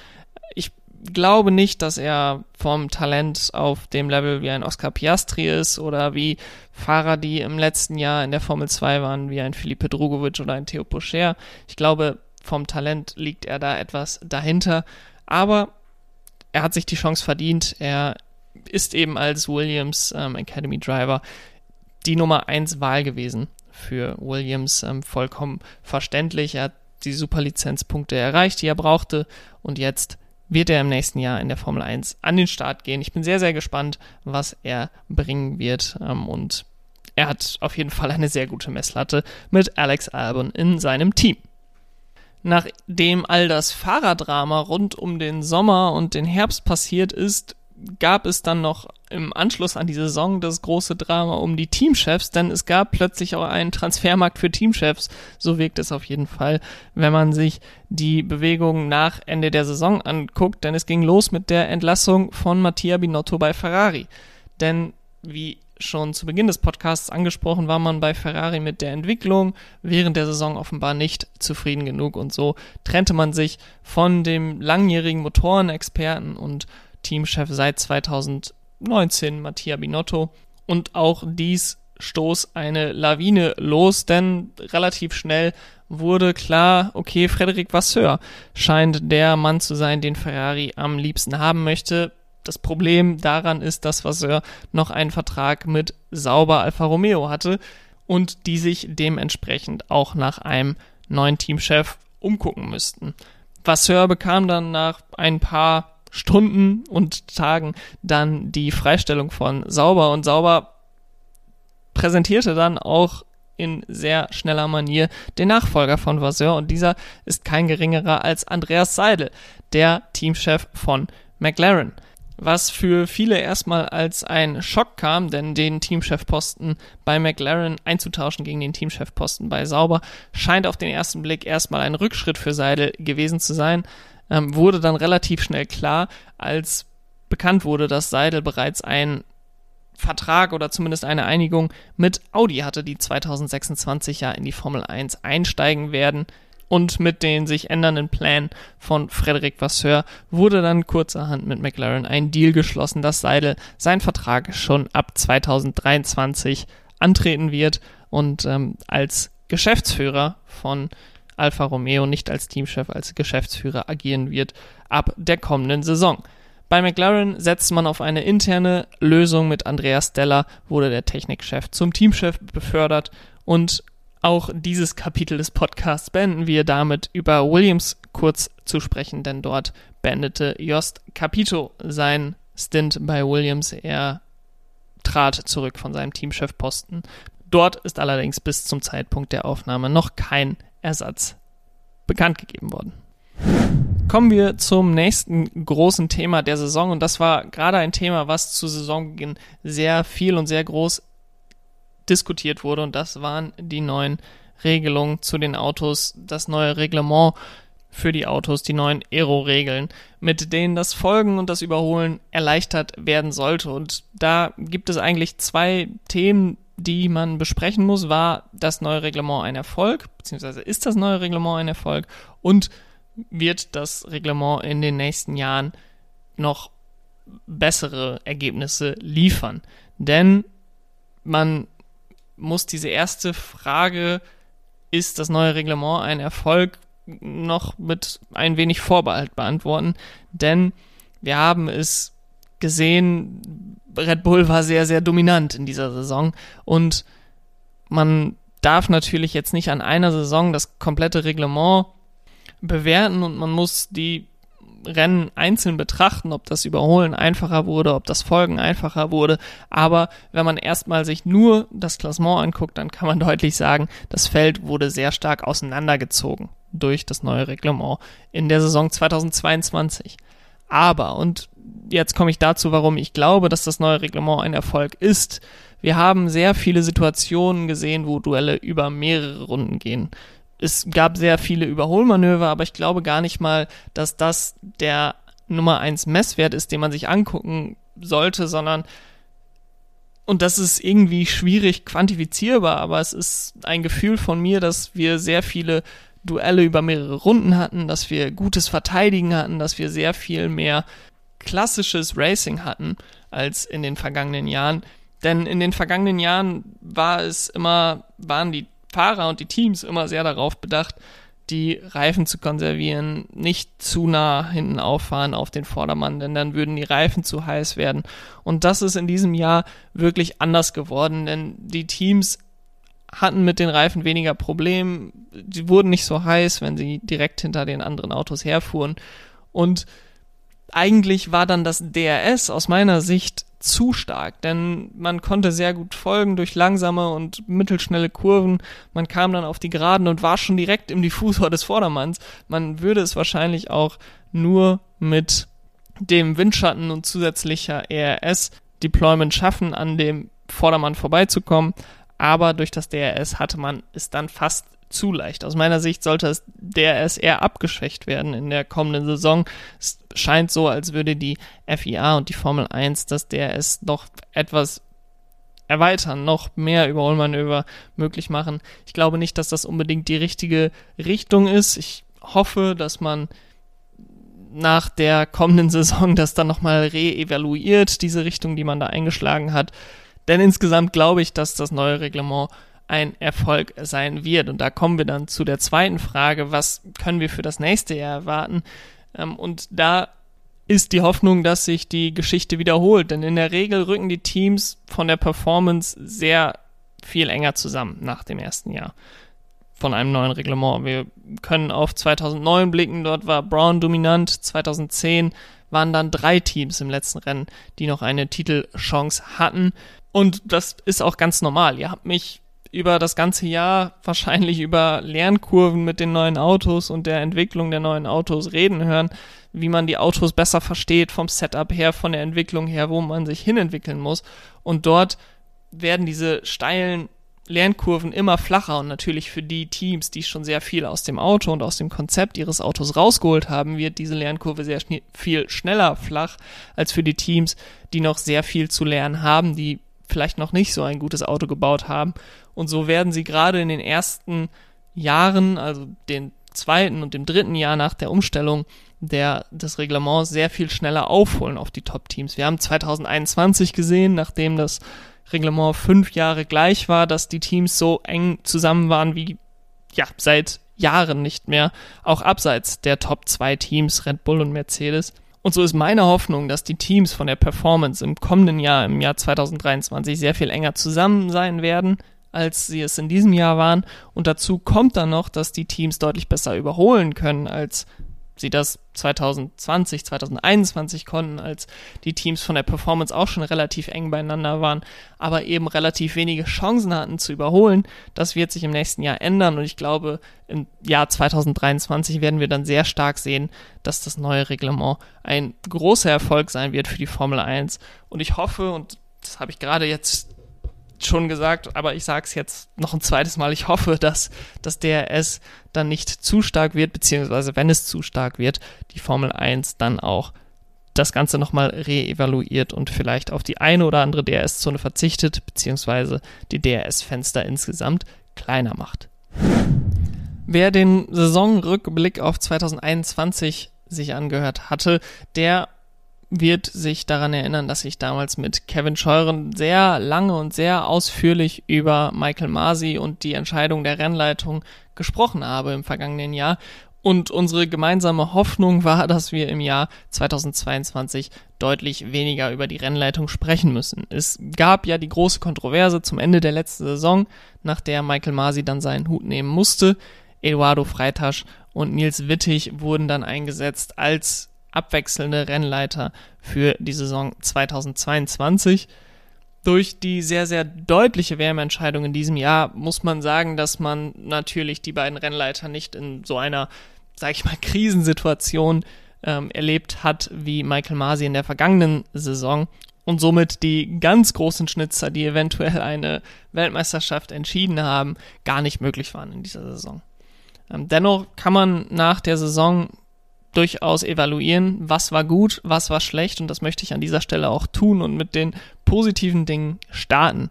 Glaube nicht, dass er vom Talent auf dem Level wie ein Oscar Piastri ist oder wie Fahrer, die im letzten Jahr in der Formel 2 waren, wie ein Felipe Drugovic oder ein Theo Pocher. Ich glaube, vom Talent liegt er da etwas dahinter, aber er hat sich die Chance verdient. Er ist eben als Williams ähm, Academy Driver die Nummer 1 Wahl gewesen für Williams. Ähm, vollkommen verständlich. Er hat die Superlizenzpunkte erreicht, die er brauchte und jetzt wird er im nächsten Jahr in der Formel 1 an den Start gehen. Ich bin sehr, sehr gespannt, was er bringen wird. Ähm, und er hat auf jeden Fall eine sehr gute Messlatte mit Alex Albon in seinem Team. Nachdem all das Fahrerdrama rund um den Sommer und den Herbst passiert ist, gab es dann noch im Anschluss an die Saison das große Drama um die Teamchefs, denn es gab plötzlich auch einen Transfermarkt für Teamchefs. So wirkt es auf jeden Fall, wenn man sich die Bewegung nach Ende der Saison anguckt, denn es ging los mit der Entlassung von Mattia Binotto bei Ferrari. Denn wie schon zu Beginn des Podcasts angesprochen, war man bei Ferrari mit der Entwicklung während der Saison offenbar nicht zufrieden genug und so trennte man sich von dem langjährigen Motorenexperten und Teamchef seit 2019, Mattia Binotto. Und auch dies stoß eine Lawine los, denn relativ schnell wurde klar, okay, Frederic Vasseur scheint der Mann zu sein, den Ferrari am liebsten haben möchte. Das Problem daran ist, dass Vasseur noch einen Vertrag mit Sauber Alfa Romeo hatte und die sich dementsprechend auch nach einem neuen Teamchef umgucken müssten. Vasseur bekam dann nach ein paar Stunden und Tagen dann die Freistellung von Sauber. Und Sauber präsentierte dann auch in sehr schneller Manier den Nachfolger von Vasseur. Und dieser ist kein geringerer als Andreas Seidel, der Teamchef von McLaren. Was für viele erstmal als ein Schock kam, denn den Teamchefposten bei McLaren einzutauschen gegen den Teamchefposten bei Sauber scheint auf den ersten Blick erstmal ein Rückschritt für Seidel gewesen zu sein ähm, wurde dann relativ schnell klar, als bekannt wurde, dass Seidel bereits einen Vertrag oder zumindest eine Einigung mit Audi hatte, die 2026 ja in die Formel 1 einsteigen werden. Und mit den sich ändernden Plänen von Frederic Vasseur wurde dann kurzerhand mit McLaren ein Deal geschlossen, dass Seidel seinen Vertrag schon ab 2023 antreten wird und ähm, als Geschäftsführer von Alfa Romeo nicht als Teamchef, als Geschäftsführer agieren wird ab der kommenden Saison. Bei McLaren setzt man auf eine interne Lösung mit Andreas Della, wurde der Technikchef zum Teamchef befördert und auch dieses Kapitel des Podcasts beenden wir damit über Williams kurz zu sprechen, denn dort beendete Jost Capito sein Stint bei Williams. Er trat zurück von seinem Teamchefposten. Dort ist allerdings bis zum Zeitpunkt der Aufnahme noch kein Ersatz bekannt gegeben worden. Kommen wir zum nächsten großen Thema der Saison und das war gerade ein Thema, was zu Saisonbeginn sehr viel und sehr groß diskutiert wurde und das waren die neuen Regelungen zu den Autos, das neue Reglement für die Autos die neuen Aero-Regeln, mit denen das Folgen und das Überholen erleichtert werden sollte. Und da gibt es eigentlich zwei Themen, die man besprechen muss. War das neue Reglement ein Erfolg, beziehungsweise ist das neue Reglement ein Erfolg und wird das Reglement in den nächsten Jahren noch bessere Ergebnisse liefern? Denn man muss diese erste Frage, ist das neue Reglement ein Erfolg, noch mit ein wenig Vorbehalt beantworten, denn wir haben es gesehen, Red Bull war sehr, sehr dominant in dieser Saison und man darf natürlich jetzt nicht an einer Saison das komplette Reglement bewerten und man muss die Rennen einzeln betrachten, ob das Überholen einfacher wurde, ob das Folgen einfacher wurde. Aber wenn man erstmal sich nur das Klassement anguckt, dann kann man deutlich sagen, das Feld wurde sehr stark auseinandergezogen durch das neue Reglement in der Saison 2022. Aber, und jetzt komme ich dazu, warum ich glaube, dass das neue Reglement ein Erfolg ist. Wir haben sehr viele Situationen gesehen, wo Duelle über mehrere Runden gehen es gab sehr viele Überholmanöver, aber ich glaube gar nicht mal, dass das der Nummer eins Messwert ist, den man sich angucken sollte, sondern und das ist irgendwie schwierig quantifizierbar, aber es ist ein Gefühl von mir, dass wir sehr viele Duelle über mehrere Runden hatten, dass wir gutes Verteidigen hatten, dass wir sehr viel mehr klassisches Racing hatten als in den vergangenen Jahren. Denn in den vergangenen Jahren war es immer, waren die Fahrer und die Teams immer sehr darauf bedacht, die Reifen zu konservieren, nicht zu nah hinten auffahren auf den Vordermann, denn dann würden die Reifen zu heiß werden. Und das ist in diesem Jahr wirklich anders geworden, denn die Teams hatten mit den Reifen weniger Probleme, sie wurden nicht so heiß, wenn sie direkt hinter den anderen Autos herfuhren. Und eigentlich war dann das DRS aus meiner Sicht zu stark, denn man konnte sehr gut folgen durch langsame und mittelschnelle Kurven. Man kam dann auf die Geraden und war schon direkt im Diffusor des Vordermanns. Man würde es wahrscheinlich auch nur mit dem Windschatten und zusätzlicher ERS-Deployment schaffen, an dem Vordermann vorbeizukommen. Aber durch das DRS hatte man es dann fast zu leicht. Aus meiner Sicht sollte es DRS eher abgeschwächt werden in der kommenden Saison. Es scheint so, als würde die FIA und die Formel 1 das DRS noch etwas erweitern, noch mehr Überholmanöver möglich machen. Ich glaube nicht, dass das unbedingt die richtige Richtung ist. Ich hoffe, dass man nach der kommenden Saison das dann nochmal re-evaluiert, diese Richtung, die man da eingeschlagen hat. Denn insgesamt glaube ich, dass das neue Reglement ein Erfolg sein wird. Und da kommen wir dann zu der zweiten Frage, was können wir für das nächste Jahr erwarten? Ähm, und da ist die Hoffnung, dass sich die Geschichte wiederholt. Denn in der Regel rücken die Teams von der Performance sehr viel enger zusammen nach dem ersten Jahr von einem neuen Reglement. Wir können auf 2009 blicken, dort war Brown dominant, 2010 waren dann drei Teams im letzten Rennen, die noch eine Titelchance hatten. Und das ist auch ganz normal. Ihr habt mich über das ganze Jahr wahrscheinlich über Lernkurven mit den neuen Autos und der Entwicklung der neuen Autos reden hören, wie man die Autos besser versteht vom Setup her, von der Entwicklung her, wo man sich hinentwickeln muss. Und dort werden diese steilen Lernkurven immer flacher und natürlich für die Teams, die schon sehr viel aus dem Auto und aus dem Konzept ihres Autos rausgeholt haben, wird diese Lernkurve sehr schn viel schneller flach als für die Teams, die noch sehr viel zu lernen haben, die vielleicht noch nicht so ein gutes Auto gebaut haben. Und so werden sie gerade in den ersten Jahren, also den zweiten und dem dritten Jahr nach der Umstellung der, des Reglements sehr viel schneller aufholen auf die Top-Teams. Wir haben 2021 gesehen, nachdem das Reglement fünf Jahre gleich war, dass die Teams so eng zusammen waren wie ja seit Jahren nicht mehr, auch abseits der Top 2 Teams Red Bull und Mercedes. Und so ist meine Hoffnung, dass die Teams von der Performance im kommenden Jahr, im Jahr 2023, sehr viel enger zusammen sein werden, als sie es in diesem Jahr waren. Und dazu kommt dann noch, dass die Teams deutlich besser überholen können als sie das 2020, 2021 konnten, als die Teams von der Performance auch schon relativ eng beieinander waren, aber eben relativ wenige Chancen hatten zu überholen. Das wird sich im nächsten Jahr ändern und ich glaube, im Jahr 2023 werden wir dann sehr stark sehen, dass das neue Reglement ein großer Erfolg sein wird für die Formel 1 und ich hoffe, und das habe ich gerade jetzt schon gesagt, aber ich sage es jetzt noch ein zweites Mal. Ich hoffe, dass das DRS dann nicht zu stark wird, beziehungsweise wenn es zu stark wird, die Formel 1 dann auch das Ganze nochmal reevaluiert und vielleicht auf die eine oder andere DRS-Zone verzichtet, beziehungsweise die DRS-Fenster insgesamt kleiner macht. Wer den Saisonrückblick auf 2021 sich angehört hatte, der wird sich daran erinnern, dass ich damals mit Kevin Scheuren sehr lange und sehr ausführlich über Michael Masi und die Entscheidung der Rennleitung gesprochen habe im vergangenen Jahr. Und unsere gemeinsame Hoffnung war, dass wir im Jahr 2022 deutlich weniger über die Rennleitung sprechen müssen. Es gab ja die große Kontroverse zum Ende der letzten Saison, nach der Michael Masi dann seinen Hut nehmen musste. Eduardo Freitasch und Nils Wittig wurden dann eingesetzt als abwechselnde Rennleiter für die Saison 2022. Durch die sehr, sehr deutliche Wärmeentscheidung in diesem Jahr muss man sagen, dass man natürlich die beiden Rennleiter nicht in so einer, sag ich mal, Krisensituation ähm, erlebt hat wie Michael Masi in der vergangenen Saison und somit die ganz großen Schnitzer, die eventuell eine Weltmeisterschaft entschieden haben, gar nicht möglich waren in dieser Saison. Ähm, dennoch kann man nach der Saison durchaus evaluieren, was war gut, was war schlecht und das möchte ich an dieser Stelle auch tun und mit den positiven Dingen starten.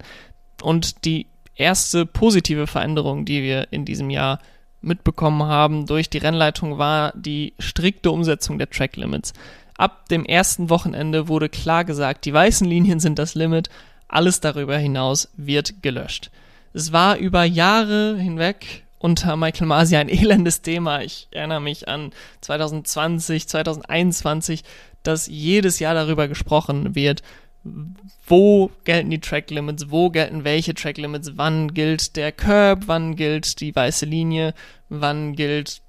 Und die erste positive Veränderung, die wir in diesem Jahr mitbekommen haben durch die Rennleitung, war die strikte Umsetzung der Track Limits. Ab dem ersten Wochenende wurde klar gesagt, die weißen Linien sind das Limit, alles darüber hinaus wird gelöscht. Es war über Jahre hinweg unter Michael Masi ein elendes Thema. Ich erinnere mich an 2020, 2021, dass jedes Jahr darüber gesprochen wird, wo gelten die Track Limits, wo gelten welche Track Limits, wann gilt der Curb, wann gilt die weiße Linie, wann gilt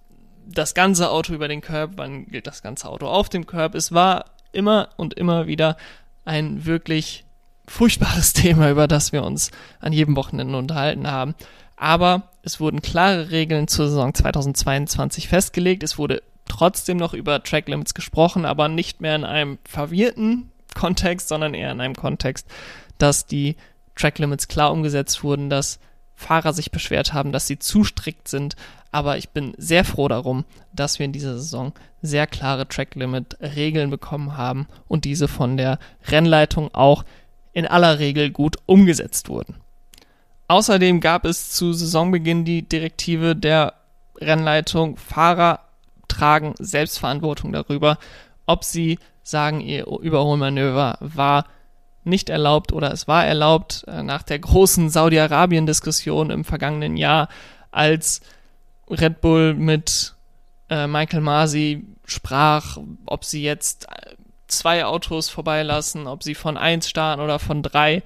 das ganze Auto über den Curb, wann gilt das ganze Auto auf dem Curb. Es war immer und immer wieder ein wirklich furchtbares Thema, über das wir uns an jedem Wochenende unterhalten haben. Aber es wurden klare Regeln zur Saison 2022 festgelegt. Es wurde trotzdem noch über Track Limits gesprochen, aber nicht mehr in einem verwirrten Kontext, sondern eher in einem Kontext, dass die Track Limits klar umgesetzt wurden, dass Fahrer sich beschwert haben, dass sie zu strikt sind. Aber ich bin sehr froh darum, dass wir in dieser Saison sehr klare Track Limit Regeln bekommen haben und diese von der Rennleitung auch in aller Regel gut umgesetzt wurden. Außerdem gab es zu Saisonbeginn die Direktive der Rennleitung, Fahrer tragen Selbstverantwortung darüber, ob sie sagen, ihr Überholmanöver war nicht erlaubt oder es war erlaubt äh, nach der großen Saudi-Arabien-Diskussion im vergangenen Jahr, als Red Bull mit äh, Michael Masi sprach, ob sie jetzt äh, zwei Autos vorbeilassen, ob sie von eins starten oder von drei.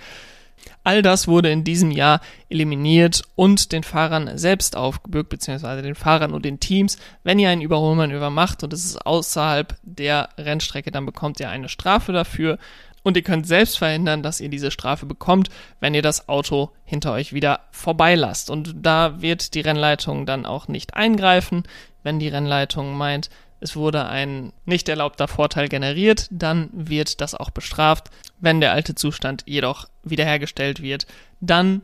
All das wurde in diesem Jahr eliminiert und den Fahrern selbst aufgebürgt, beziehungsweise den Fahrern und den Teams. Wenn ihr ein Überholmanöver macht und es ist außerhalb der Rennstrecke, dann bekommt ihr eine Strafe dafür. Und ihr könnt selbst verhindern, dass ihr diese Strafe bekommt, wenn ihr das Auto hinter euch wieder vorbeilasst. Und da wird die Rennleitung dann auch nicht eingreifen, wenn die Rennleitung meint, es wurde ein nicht erlaubter Vorteil generiert, dann wird das auch bestraft. Wenn der alte Zustand jedoch wiederhergestellt wird, dann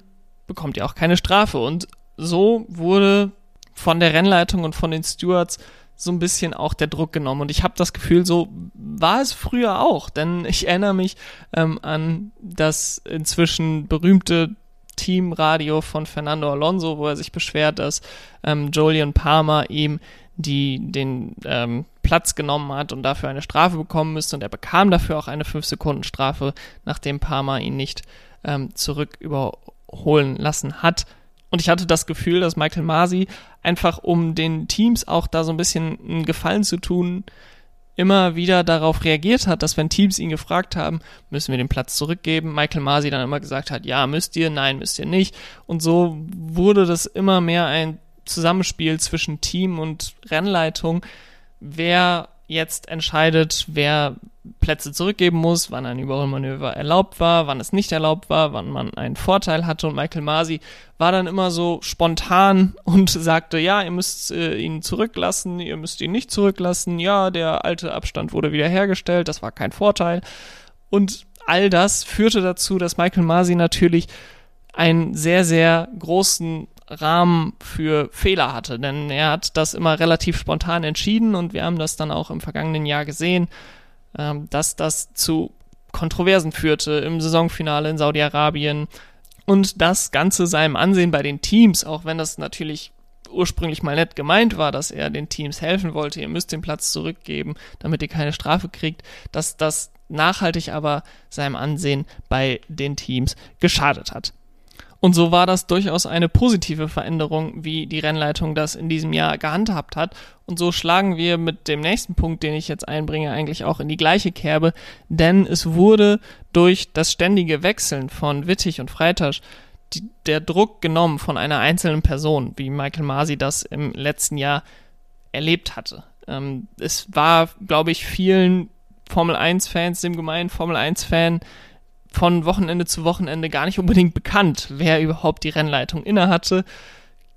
bekommt ihr auch keine Strafe. Und so wurde von der Rennleitung und von den Stewards so ein bisschen auch der Druck genommen. Und ich habe das Gefühl, so war es früher auch. Denn ich erinnere mich ähm, an das inzwischen berühmte Teamradio von Fernando Alonso, wo er sich beschwert, dass ähm, Julian Palmer ihm die den ähm, Platz genommen hat und dafür eine Strafe bekommen müsste. Und er bekam dafür auch eine 5-Sekunden-Strafe, nachdem Parma ihn nicht ähm, zurück überholen lassen hat. Und ich hatte das Gefühl, dass Michael Masi einfach, um den Teams auch da so ein bisschen einen Gefallen zu tun, immer wieder darauf reagiert hat, dass wenn Teams ihn gefragt haben, müssen wir den Platz zurückgeben, Michael Masi dann immer gesagt hat, ja, müsst ihr, nein, müsst ihr nicht. Und so wurde das immer mehr ein Zusammenspiel zwischen Team und Rennleitung, wer jetzt entscheidet, wer Plätze zurückgeben muss, wann ein Überholmanöver erlaubt war, wann es nicht erlaubt war, wann man einen Vorteil hatte. Und Michael Masi war dann immer so spontan und sagte, ja, ihr müsst äh, ihn zurücklassen, ihr müsst ihn nicht zurücklassen. Ja, der alte Abstand wurde wiederhergestellt, das war kein Vorteil. Und all das führte dazu, dass Michael Masi natürlich einen sehr, sehr großen Rahmen für Fehler hatte, denn er hat das immer relativ spontan entschieden und wir haben das dann auch im vergangenen Jahr gesehen, ähm, dass das zu Kontroversen führte im Saisonfinale in Saudi-Arabien. Und das Ganze seinem Ansehen bei den Teams, auch wenn das natürlich ursprünglich mal nett gemeint war, dass er den Teams helfen wollte, ihr müsst den Platz zurückgeben, damit ihr keine Strafe kriegt, dass das nachhaltig aber seinem Ansehen bei den Teams geschadet hat. Und so war das durchaus eine positive Veränderung, wie die Rennleitung das in diesem Jahr gehandhabt hat. Und so schlagen wir mit dem nächsten Punkt, den ich jetzt einbringe, eigentlich auch in die gleiche Kerbe, denn es wurde durch das ständige Wechseln von Wittig und Freitasch die, der Druck genommen von einer einzelnen Person, wie Michael Masi das im letzten Jahr erlebt hatte. Ähm, es war, glaube ich, vielen Formel 1-Fans, dem gemeinen Formel 1-Fan, von Wochenende zu Wochenende gar nicht unbedingt bekannt, wer überhaupt die Rennleitung innehatte.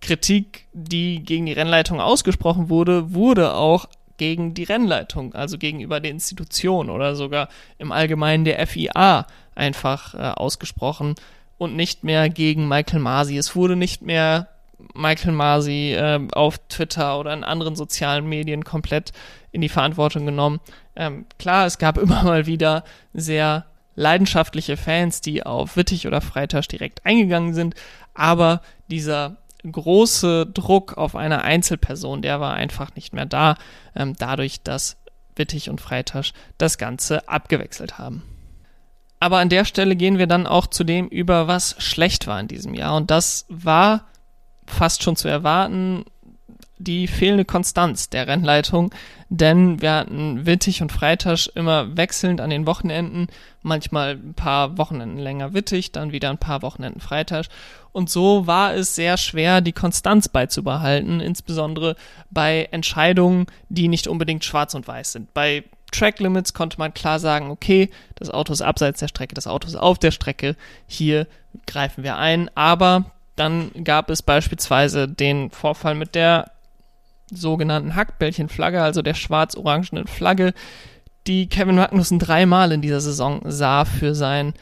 Kritik, die gegen die Rennleitung ausgesprochen wurde, wurde auch gegen die Rennleitung, also gegenüber der Institution oder sogar im Allgemeinen der FIA einfach äh, ausgesprochen und nicht mehr gegen Michael Masi. Es wurde nicht mehr Michael Masi äh, auf Twitter oder in anderen sozialen Medien komplett in die Verantwortung genommen. Ähm, klar, es gab immer mal wieder sehr leidenschaftliche Fans, die auf Wittig oder Freitasch direkt eingegangen sind, aber dieser große Druck auf eine Einzelperson, der war einfach nicht mehr da, ähm, dadurch, dass Wittig und Freitasch das Ganze abgewechselt haben. Aber an der Stelle gehen wir dann auch zu dem über, was schlecht war in diesem Jahr. Und das war fast schon zu erwarten die fehlende Konstanz der Rennleitung, denn wir hatten Wittig und Freitasch immer wechselnd an den Wochenenden, manchmal ein paar Wochenenden länger Wittig, dann wieder ein paar Wochenenden Freitasch und so war es sehr schwer, die Konstanz beizubehalten, insbesondere bei Entscheidungen, die nicht unbedingt schwarz und weiß sind. Bei Track Limits konnte man klar sagen, okay, das Auto ist abseits der Strecke, das Auto ist auf der Strecke, hier greifen wir ein, aber dann gab es beispielsweise den Vorfall mit der sogenannten Hackbällchenflagge, also der schwarz-orangenen Flagge, die Kevin Magnussen dreimal in dieser Saison sah für seinen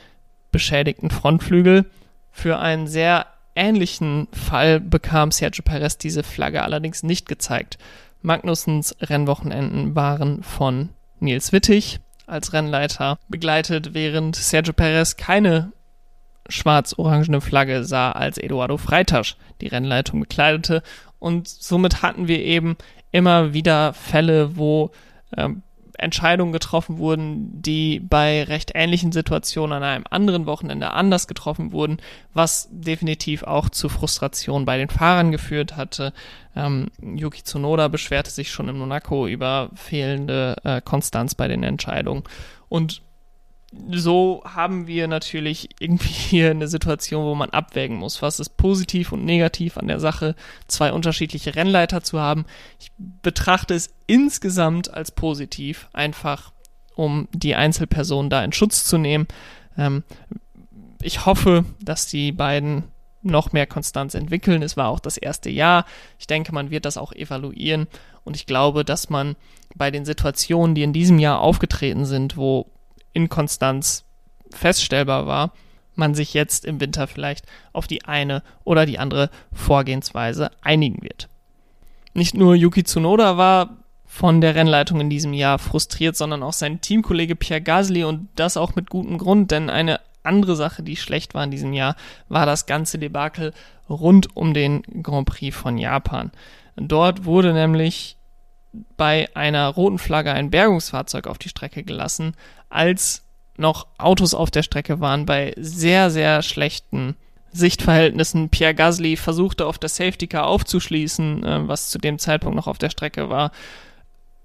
beschädigten Frontflügel. Für einen sehr ähnlichen Fall bekam Sergio Perez diese Flagge allerdings nicht gezeigt. Magnussens Rennwochenenden waren von Nils Wittig als Rennleiter begleitet, während Sergio Perez keine schwarz-orangene Flagge sah, als Eduardo Freitasch die Rennleitung bekleidete und somit hatten wir eben immer wieder Fälle, wo ähm, Entscheidungen getroffen wurden, die bei recht ähnlichen Situationen an einem anderen Wochenende anders getroffen wurden, was definitiv auch zu Frustration bei den Fahrern geführt hatte. Ähm, Yuki Tsunoda beschwerte sich schon in Monaco über fehlende äh, Konstanz bei den Entscheidungen. Und so haben wir natürlich irgendwie hier eine Situation, wo man abwägen muss, was ist positiv und negativ an der Sache, zwei unterschiedliche Rennleiter zu haben. Ich betrachte es insgesamt als positiv, einfach um die Einzelperson da in Schutz zu nehmen. Ähm, ich hoffe, dass die beiden noch mehr Konstanz entwickeln. Es war auch das erste Jahr. Ich denke, man wird das auch evaluieren. Und ich glaube, dass man bei den Situationen, die in diesem Jahr aufgetreten sind, wo Inkonstanz feststellbar war, man sich jetzt im Winter vielleicht auf die eine oder die andere Vorgehensweise einigen wird. Nicht nur Yuki Tsunoda war von der Rennleitung in diesem Jahr frustriert, sondern auch sein Teamkollege Pierre Gasly und das auch mit gutem Grund, denn eine andere Sache, die schlecht war in diesem Jahr, war das ganze Debakel rund um den Grand Prix von Japan. Dort wurde nämlich bei einer roten Flagge ein Bergungsfahrzeug auf die Strecke gelassen, als noch Autos auf der Strecke waren bei sehr, sehr schlechten Sichtverhältnissen. Pierre Gasly versuchte auf das Safety Car aufzuschließen, äh, was zu dem Zeitpunkt noch auf der Strecke war,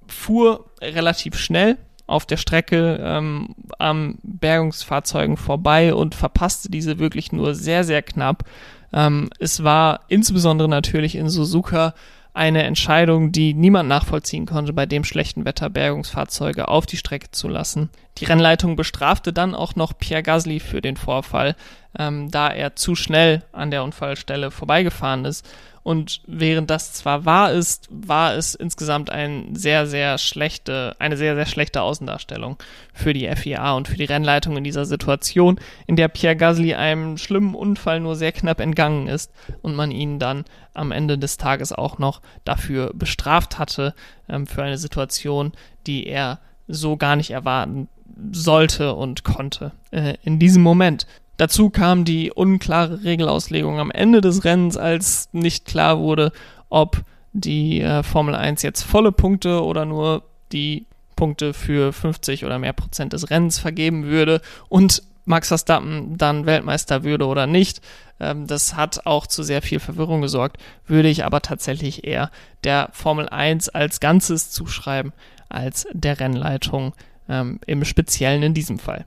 fuhr relativ schnell auf der Strecke ähm, am Bergungsfahrzeugen vorbei und verpasste diese wirklich nur sehr, sehr knapp. Ähm, es war insbesondere natürlich in Suzuka eine Entscheidung, die niemand nachvollziehen konnte, bei dem schlechten Wetter Bergungsfahrzeuge auf die Strecke zu lassen. Die Rennleitung bestrafte dann auch noch Pierre Gasly für den Vorfall, ähm, da er zu schnell an der Unfallstelle vorbeigefahren ist. Und während das zwar wahr ist, war es insgesamt ein sehr, sehr schlechte, eine sehr, sehr schlechte Außendarstellung für die FIA und für die Rennleitung in dieser Situation, in der Pierre Gasly einem schlimmen Unfall nur sehr knapp entgangen ist und man ihn dann am Ende des Tages auch noch dafür bestraft hatte, ähm, für eine Situation, die er so gar nicht erwarten sollte und konnte äh, in diesem Moment. Dazu kam die unklare Regelauslegung am Ende des Rennens, als nicht klar wurde, ob die äh, Formel 1 jetzt volle Punkte oder nur die Punkte für 50 oder mehr Prozent des Rennens vergeben würde und Max Verstappen dann Weltmeister würde oder nicht. Ähm, das hat auch zu sehr viel Verwirrung gesorgt, würde ich aber tatsächlich eher der Formel 1 als Ganzes zuschreiben als der Rennleitung ähm, im Speziellen in diesem Fall.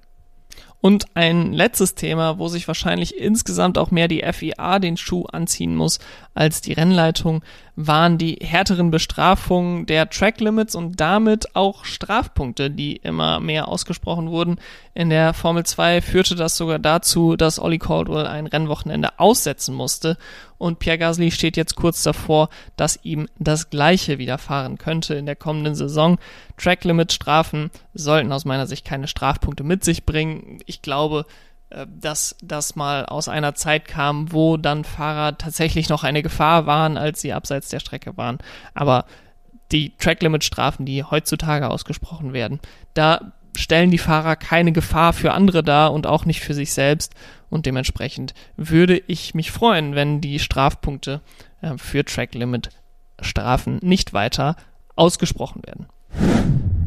Und ein letztes Thema, wo sich wahrscheinlich insgesamt auch mehr die FIA den Schuh anziehen muss als die Rennleitung, waren die härteren Bestrafungen der Track Limits und damit auch Strafpunkte, die immer mehr ausgesprochen wurden. In der Formel 2 führte das sogar dazu, dass Olli Caldwell ein Rennwochenende aussetzen musste und Pierre Gasly steht jetzt kurz davor, dass ihm das Gleiche widerfahren könnte in der kommenden Saison. Track Limit Strafen sollten aus meiner Sicht keine Strafpunkte mit sich bringen. Ich glaube, dass das mal aus einer Zeit kam, wo dann Fahrer tatsächlich noch eine Gefahr waren, als sie abseits der Strecke waren. Aber die Track Limit Strafen, die heutzutage ausgesprochen werden, da stellen die Fahrer keine Gefahr für andere dar und auch nicht für sich selbst. Und dementsprechend würde ich mich freuen, wenn die Strafpunkte äh, für Track Limit Strafen nicht weiter ausgesprochen werden.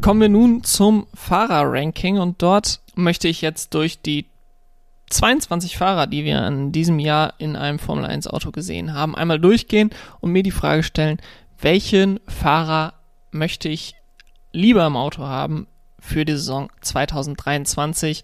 Kommen wir nun zum Fahrerranking und dort möchte ich jetzt durch die 22 Fahrer, die wir in diesem Jahr in einem Formel 1 Auto gesehen haben, einmal durchgehen und mir die Frage stellen, welchen Fahrer möchte ich lieber im Auto haben für die Saison 2023,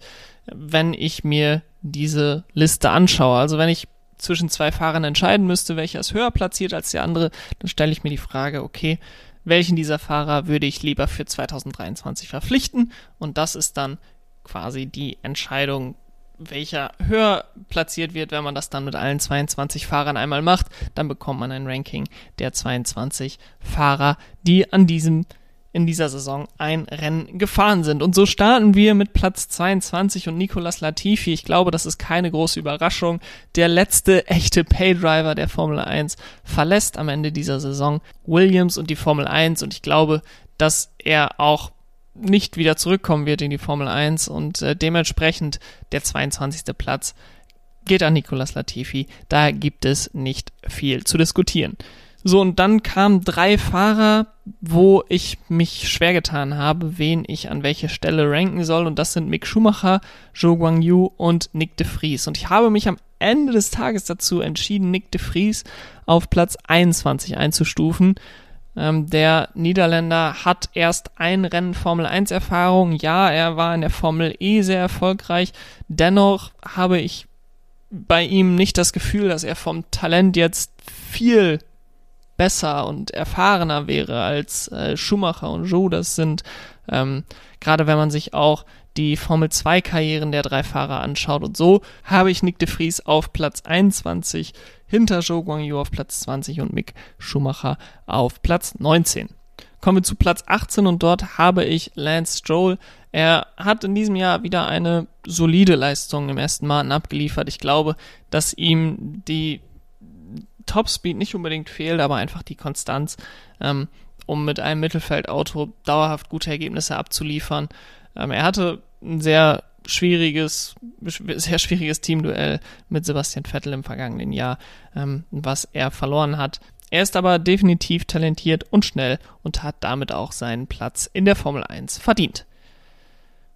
wenn ich mir diese Liste anschaue. Also wenn ich zwischen zwei Fahrern entscheiden müsste, welcher ist höher platziert als der andere, dann stelle ich mir die Frage, okay, welchen dieser Fahrer würde ich lieber für 2023 verpflichten? Und das ist dann quasi die Entscheidung, welcher höher platziert wird, wenn man das dann mit allen 22 Fahrern einmal macht, dann bekommt man ein Ranking der 22 Fahrer, die an diesem in dieser Saison ein Rennen gefahren sind. Und so starten wir mit Platz 22 und Nicolas Latifi. Ich glaube, das ist keine große Überraschung. Der letzte echte Paydriver der Formel 1 verlässt am Ende dieser Saison Williams und die Formel 1 und ich glaube, dass er auch nicht wieder zurückkommen wird in die Formel 1 und äh, dementsprechend der 22. Platz geht an Nicolas Latifi. Da gibt es nicht viel zu diskutieren. So, und dann kamen drei Fahrer, wo ich mich schwer getan habe, wen ich an welche Stelle ranken soll. Und das sind Mick Schumacher, Zhou Guangyu und Nick de Vries. Und ich habe mich am Ende des Tages dazu entschieden, Nick de Vries auf Platz 21 einzustufen. Ähm, der Niederländer hat erst ein Rennen Formel 1 Erfahrung. Ja, er war in der Formel E sehr erfolgreich. Dennoch habe ich bei ihm nicht das Gefühl, dass er vom Talent jetzt viel besser und erfahrener wäre als äh, Schumacher und Joe das sind. Ähm, Gerade wenn man sich auch die Formel 2 Karrieren der drei Fahrer anschaut. Und so habe ich Nick de Vries auf Platz 21, hinter Zhou Guangyu auf Platz 20 und Mick Schumacher auf Platz 19. Kommen wir zu Platz 18 und dort habe ich Lance Stroll. Er hat in diesem Jahr wieder eine solide Leistung im ersten Martin abgeliefert. Ich glaube, dass ihm die Topspeed nicht unbedingt fehlt, aber einfach die Konstanz, ähm, um mit einem Mittelfeldauto dauerhaft gute Ergebnisse abzuliefern. Ähm, er hatte ein sehr schwieriges, sehr schwieriges Teamduell mit Sebastian Vettel im vergangenen Jahr, ähm, was er verloren hat. Er ist aber definitiv talentiert und schnell und hat damit auch seinen Platz in der Formel 1 verdient.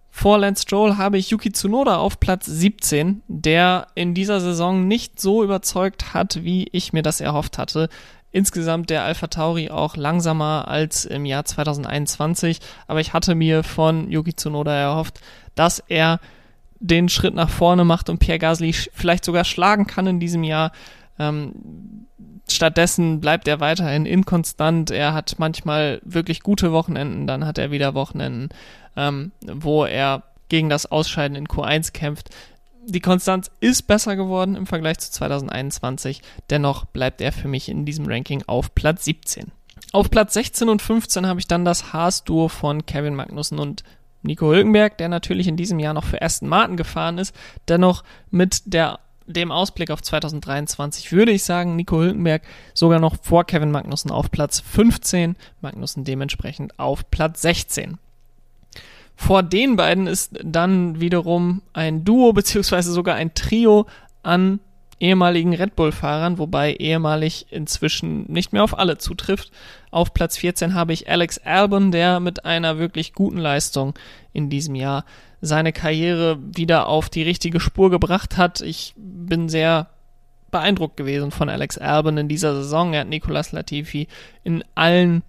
Vor Lance Stroll habe ich Yuki Tsunoda auf Platz 17, der in dieser Saison nicht so überzeugt hat, wie ich mir das erhofft hatte. Insgesamt der Alpha Tauri auch langsamer als im Jahr 2021, aber ich hatte mir von Yuki Tsunoda erhofft, dass er den Schritt nach vorne macht und Pierre Gasly vielleicht sogar schlagen kann in diesem Jahr. Ähm, stattdessen bleibt er weiterhin inkonstant. Er hat manchmal wirklich gute Wochenenden, dann hat er wieder Wochenenden, ähm, wo er gegen das Ausscheiden in Q1 kämpft. Die Konstanz ist besser geworden im Vergleich zu 2021. Dennoch bleibt er für mich in diesem Ranking auf Platz 17. Auf Platz 16 und 15 habe ich dann das Haas-Duo von Kevin Magnussen und Nico Hülkenberg, der natürlich in diesem Jahr noch für Aston Martin gefahren ist. Dennoch mit der, dem Ausblick auf 2023 würde ich sagen, Nico Hülkenberg sogar noch vor Kevin Magnussen auf Platz 15, Magnussen dementsprechend auf Platz 16. Vor den beiden ist dann wiederum ein Duo beziehungsweise sogar ein Trio an ehemaligen Red Bull-Fahrern, wobei ehemalig inzwischen nicht mehr auf alle zutrifft. Auf Platz 14 habe ich Alex Albon, der mit einer wirklich guten Leistung in diesem Jahr seine Karriere wieder auf die richtige Spur gebracht hat. Ich bin sehr beeindruckt gewesen von Alex Albon in dieser Saison. Er hat Nicolas Latifi in allen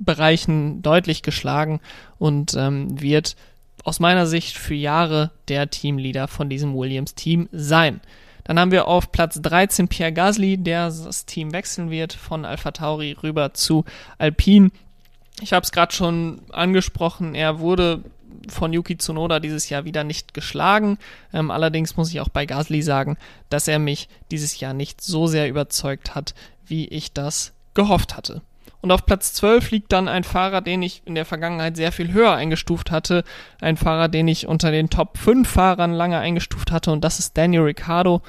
Bereichen deutlich geschlagen und ähm, wird aus meiner Sicht für Jahre der Teamleader von diesem Williams-Team sein. Dann haben wir auf Platz 13 Pierre Gasly, der das Team wechseln wird von Alpha Tauri rüber zu Alpine. Ich habe es gerade schon angesprochen, er wurde von Yuki Tsunoda dieses Jahr wieder nicht geschlagen. Ähm, allerdings muss ich auch bei Gasly sagen, dass er mich dieses Jahr nicht so sehr überzeugt hat, wie ich das gehofft hatte. Und auf Platz 12 liegt dann ein Fahrer, den ich in der Vergangenheit sehr viel höher eingestuft hatte. Ein Fahrer, den ich unter den Top 5 Fahrern lange eingestuft hatte. Und das ist Daniel Ricciardo.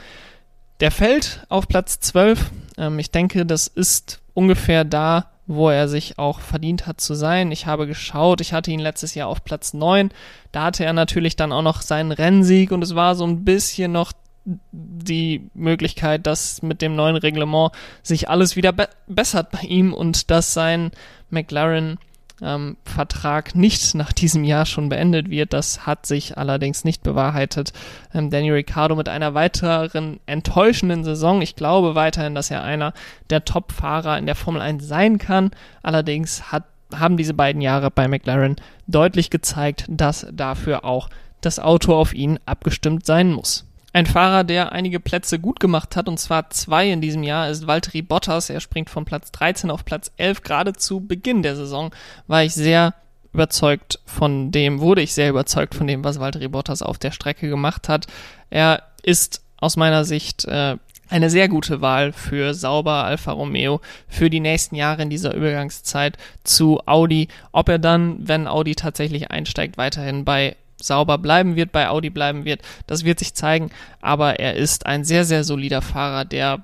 Der fällt auf Platz 12. Ähm, ich denke, das ist ungefähr da, wo er sich auch verdient hat zu sein. Ich habe geschaut, ich hatte ihn letztes Jahr auf Platz 9. Da hatte er natürlich dann auch noch seinen Rennsieg und es war so ein bisschen noch die Möglichkeit, dass mit dem neuen Reglement sich alles wieder be bessert bei ihm und dass sein McLaren ähm, Vertrag nicht nach diesem Jahr schon beendet wird. Das hat sich allerdings nicht bewahrheitet. Ähm, Daniel Ricciardo mit einer weiteren enttäuschenden Saison. Ich glaube weiterhin, dass er einer der Top-Fahrer in der Formel 1 sein kann. Allerdings hat, haben diese beiden Jahre bei McLaren deutlich gezeigt, dass dafür auch das Auto auf ihn abgestimmt sein muss. Ein Fahrer, der einige Plätze gut gemacht hat, und zwar zwei in diesem Jahr, ist Valtteri Bottas. Er springt von Platz 13 auf Platz 11. Gerade zu Beginn der Saison war ich sehr überzeugt von dem, wurde ich sehr überzeugt von dem, was Valtteri Bottas auf der Strecke gemacht hat. Er ist aus meiner Sicht äh, eine sehr gute Wahl für Sauber Alfa Romeo für die nächsten Jahre in dieser Übergangszeit zu Audi. Ob er dann, wenn Audi tatsächlich einsteigt, weiterhin bei sauber bleiben wird, bei Audi bleiben wird, das wird sich zeigen. Aber er ist ein sehr, sehr solider Fahrer, der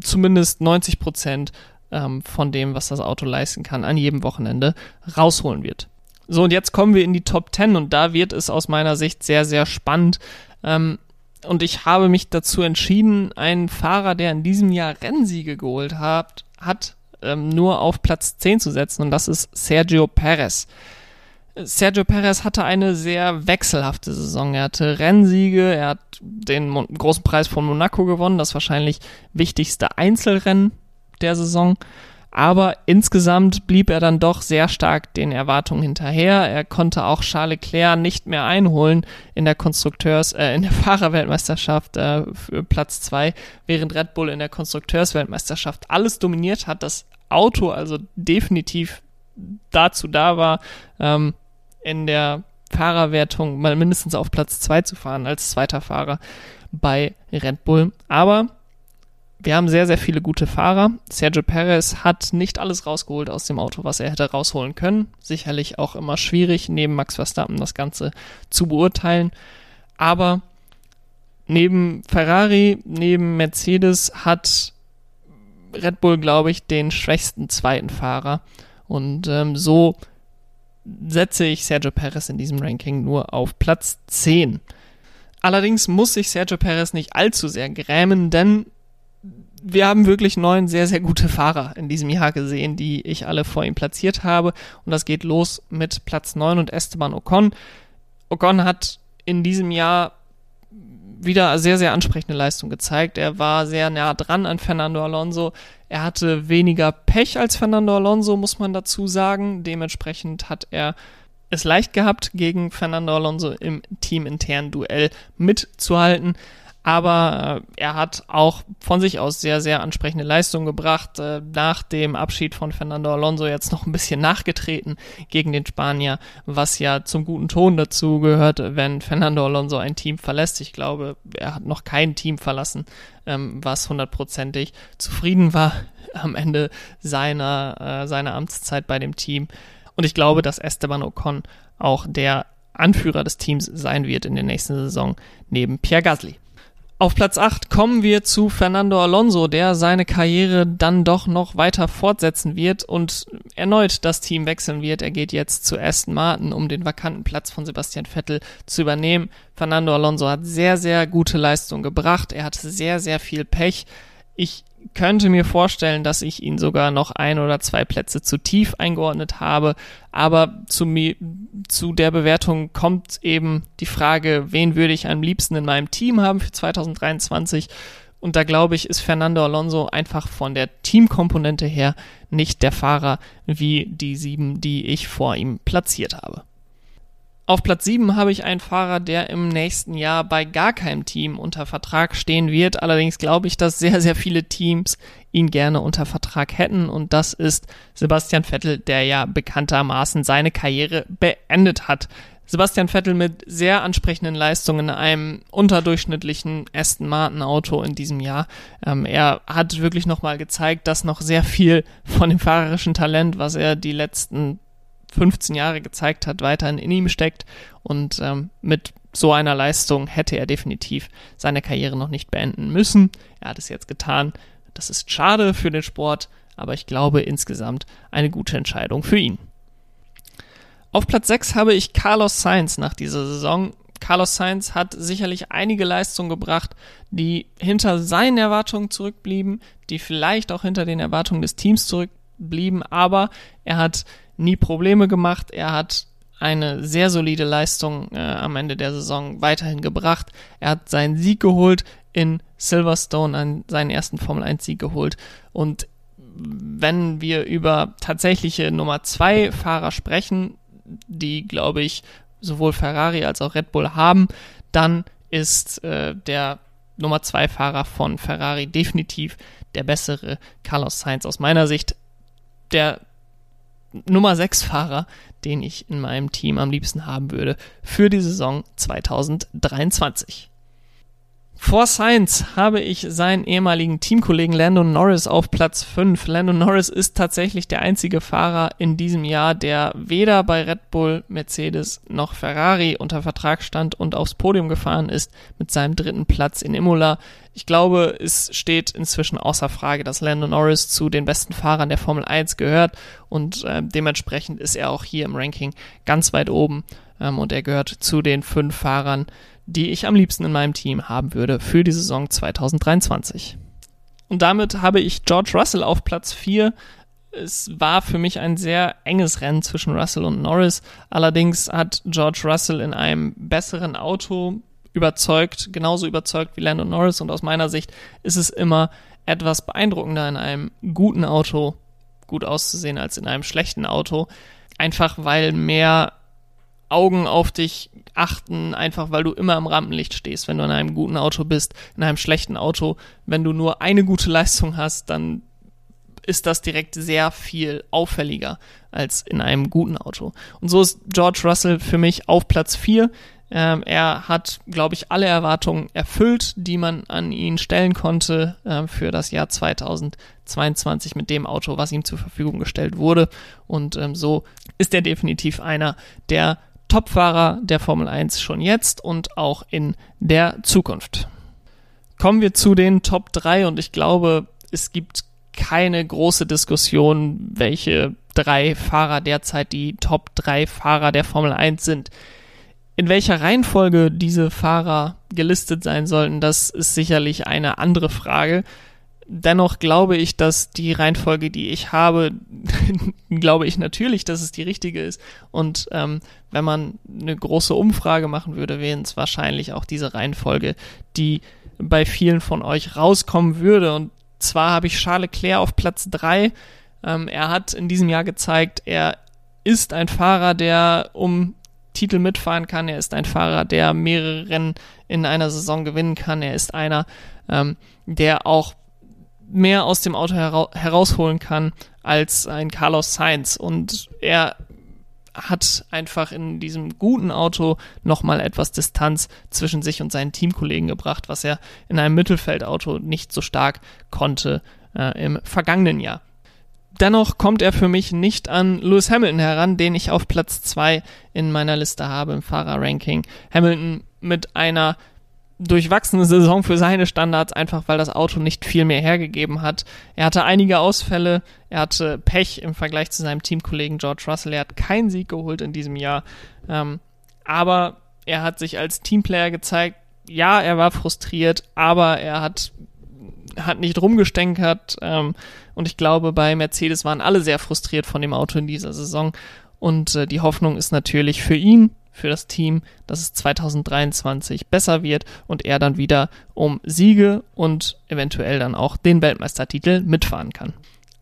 zumindest 90 Prozent ähm, von dem, was das Auto leisten kann, an jedem Wochenende rausholen wird. So, und jetzt kommen wir in die Top 10 und da wird es aus meiner Sicht sehr, sehr spannend. Ähm, und ich habe mich dazu entschieden, einen Fahrer, der in diesem Jahr Rennsiege geholt hat, hat ähm, nur auf Platz 10 zu setzen und das ist Sergio Perez. Sergio Perez hatte eine sehr wechselhafte Saison. Er hatte Rennsiege, er hat den Mo großen Preis von Monaco gewonnen, das wahrscheinlich wichtigste Einzelrennen der Saison. Aber insgesamt blieb er dann doch sehr stark den Erwartungen hinterher. Er konnte auch Charles Leclerc nicht mehr einholen in der Konstrukteurs, äh, in der Fahrerweltmeisterschaft äh, für Platz zwei, während Red Bull in der Konstrukteursweltmeisterschaft alles dominiert hat. Das Auto also definitiv dazu da war, ähm, in der Fahrerwertung mal mindestens auf Platz 2 zu fahren als zweiter Fahrer bei Red Bull. Aber wir haben sehr, sehr viele gute Fahrer. Sergio Perez hat nicht alles rausgeholt aus dem Auto, was er hätte rausholen können. Sicherlich auch immer schwierig, neben Max Verstappen das Ganze zu beurteilen. Aber neben Ferrari, neben Mercedes hat Red Bull, glaube ich, den schwächsten zweiten Fahrer. Und ähm, so setze ich Sergio Perez in diesem Ranking nur auf Platz 10. Allerdings muss sich Sergio Perez nicht allzu sehr grämen, denn wir haben wirklich neun sehr, sehr gute Fahrer in diesem Jahr gesehen, die ich alle vor ihm platziert habe. Und das geht los mit Platz 9 und Esteban Ocon. Ocon hat in diesem Jahr wieder sehr, sehr ansprechende Leistung gezeigt. Er war sehr nah dran an Fernando Alonso. Er hatte weniger Pech als Fernando Alonso, muss man dazu sagen. Dementsprechend hat er es leicht gehabt, gegen Fernando Alonso im teaminternen Duell mitzuhalten. Aber äh, er hat auch von sich aus sehr, sehr ansprechende Leistungen gebracht. Äh, nach dem Abschied von Fernando Alonso jetzt noch ein bisschen nachgetreten gegen den Spanier, was ja zum guten Ton dazu gehört, wenn Fernando Alonso ein Team verlässt. Ich glaube, er hat noch kein Team verlassen, ähm, was hundertprozentig zufrieden war am Ende seiner, äh, seiner Amtszeit bei dem Team. Und ich glaube, dass Esteban Ocon auch der Anführer des Teams sein wird in der nächsten Saison neben Pierre Gasly. Auf Platz 8 kommen wir zu Fernando Alonso, der seine Karriere dann doch noch weiter fortsetzen wird und erneut das Team wechseln wird. Er geht jetzt zu Aston Martin, um den vakanten Platz von Sebastian Vettel zu übernehmen. Fernando Alonso hat sehr, sehr gute Leistung gebracht. Er hatte sehr, sehr viel Pech. Ich könnte mir vorstellen, dass ich ihn sogar noch ein oder zwei Plätze zu tief eingeordnet habe. Aber zu, mir, zu der Bewertung kommt eben die Frage, wen würde ich am liebsten in meinem Team haben für 2023? Und da glaube ich, ist Fernando Alonso einfach von der Teamkomponente her nicht der Fahrer wie die sieben, die ich vor ihm platziert habe. Auf Platz 7 habe ich einen Fahrer, der im nächsten Jahr bei gar keinem Team unter Vertrag stehen wird. Allerdings glaube ich, dass sehr, sehr viele Teams ihn gerne unter Vertrag hätten. Und das ist Sebastian Vettel, der ja bekanntermaßen seine Karriere beendet hat. Sebastian Vettel mit sehr ansprechenden Leistungen in einem unterdurchschnittlichen Aston Martin Auto in diesem Jahr. Ähm, er hat wirklich nochmal gezeigt, dass noch sehr viel von dem fahrerischen Talent, was er die letzten 15 Jahre gezeigt hat, weiterhin in ihm steckt. Und ähm, mit so einer Leistung hätte er definitiv seine Karriere noch nicht beenden müssen. Er hat es jetzt getan. Das ist schade für den Sport, aber ich glaube insgesamt eine gute Entscheidung für ihn. Auf Platz 6 habe ich Carlos Sainz nach dieser Saison. Carlos Sainz hat sicherlich einige Leistungen gebracht, die hinter seinen Erwartungen zurückblieben, die vielleicht auch hinter den Erwartungen des Teams zurückblieben, aber er hat nie Probleme gemacht. Er hat eine sehr solide Leistung äh, am Ende der Saison weiterhin gebracht. Er hat seinen Sieg geholt in Silverstone, einen, seinen ersten Formel 1 Sieg geholt. Und wenn wir über tatsächliche Nummer 2 Fahrer sprechen, die, glaube ich, sowohl Ferrari als auch Red Bull haben, dann ist äh, der Nummer 2 Fahrer von Ferrari definitiv der bessere Carlos Sainz aus meiner Sicht. Der Nummer 6 Fahrer, den ich in meinem Team am liebsten haben würde für die Saison 2023. Vor Sainz habe ich seinen ehemaligen Teamkollegen Lando Norris auf Platz 5. Lando Norris ist tatsächlich der einzige Fahrer in diesem Jahr, der weder bei Red Bull, Mercedes noch Ferrari unter Vertrag stand und aufs Podium gefahren ist mit seinem dritten Platz in Imola. Ich glaube, es steht inzwischen außer Frage, dass Lando Norris zu den besten Fahrern der Formel 1 gehört und äh, dementsprechend ist er auch hier im Ranking ganz weit oben ähm, und er gehört zu den fünf Fahrern, die ich am liebsten in meinem Team haben würde für die Saison 2023. Und damit habe ich George Russell auf Platz 4. Es war für mich ein sehr enges Rennen zwischen Russell und Norris. Allerdings hat George Russell in einem besseren Auto überzeugt, genauso überzeugt wie Lando Norris. Und aus meiner Sicht ist es immer etwas beeindruckender, in einem guten Auto gut auszusehen als in einem schlechten Auto. Einfach weil mehr Augen auf dich achten, einfach weil du immer im Rampenlicht stehst, wenn du in einem guten Auto bist. In einem schlechten Auto, wenn du nur eine gute Leistung hast, dann ist das direkt sehr viel auffälliger als in einem guten Auto. Und so ist George Russell für mich auf Platz 4. Ähm, er hat, glaube ich, alle Erwartungen erfüllt, die man an ihn stellen konnte äh, für das Jahr 2022 mit dem Auto, was ihm zur Verfügung gestellt wurde. Und ähm, so ist er definitiv einer der Topfahrer der Formel 1 schon jetzt und auch in der Zukunft. Kommen wir zu den Top 3 und ich glaube, es gibt keine große Diskussion, welche drei Fahrer derzeit die Top 3 Fahrer der Formel 1 sind. In welcher Reihenfolge diese Fahrer gelistet sein sollten, das ist sicherlich eine andere Frage. Dennoch glaube ich, dass die Reihenfolge, die ich habe, glaube ich natürlich, dass es die richtige ist. Und ähm, wenn man eine große Umfrage machen würde, wäre es wahrscheinlich auch diese Reihenfolge, die bei vielen von euch rauskommen würde. Und zwar habe ich Charles Leclerc auf Platz 3. Ähm, er hat in diesem Jahr gezeigt, er ist ein Fahrer, der um Titel mitfahren kann. Er ist ein Fahrer, der mehrere Rennen in einer Saison gewinnen kann. Er ist einer, ähm, der auch mehr aus dem Auto hera herausholen kann als ein Carlos Sainz. Und er hat einfach in diesem guten Auto nochmal etwas Distanz zwischen sich und seinen Teamkollegen gebracht, was er in einem Mittelfeldauto nicht so stark konnte äh, im vergangenen Jahr. Dennoch kommt er für mich nicht an Lewis Hamilton heran, den ich auf Platz 2 in meiner Liste habe im Fahrerranking. Hamilton mit einer durchwachsene Saison für seine Standards, einfach weil das Auto nicht viel mehr hergegeben hat. Er hatte einige Ausfälle, er hatte Pech im Vergleich zu seinem Teamkollegen George Russell. Er hat keinen Sieg geholt in diesem Jahr, ähm, aber er hat sich als Teamplayer gezeigt. Ja, er war frustriert, aber er hat hat nicht rumgestänkert ähm, und ich glaube, bei Mercedes waren alle sehr frustriert von dem Auto in dieser Saison und äh, die Hoffnung ist natürlich für ihn für das Team, dass es 2023 besser wird und er dann wieder um Siege und eventuell dann auch den Weltmeistertitel mitfahren kann.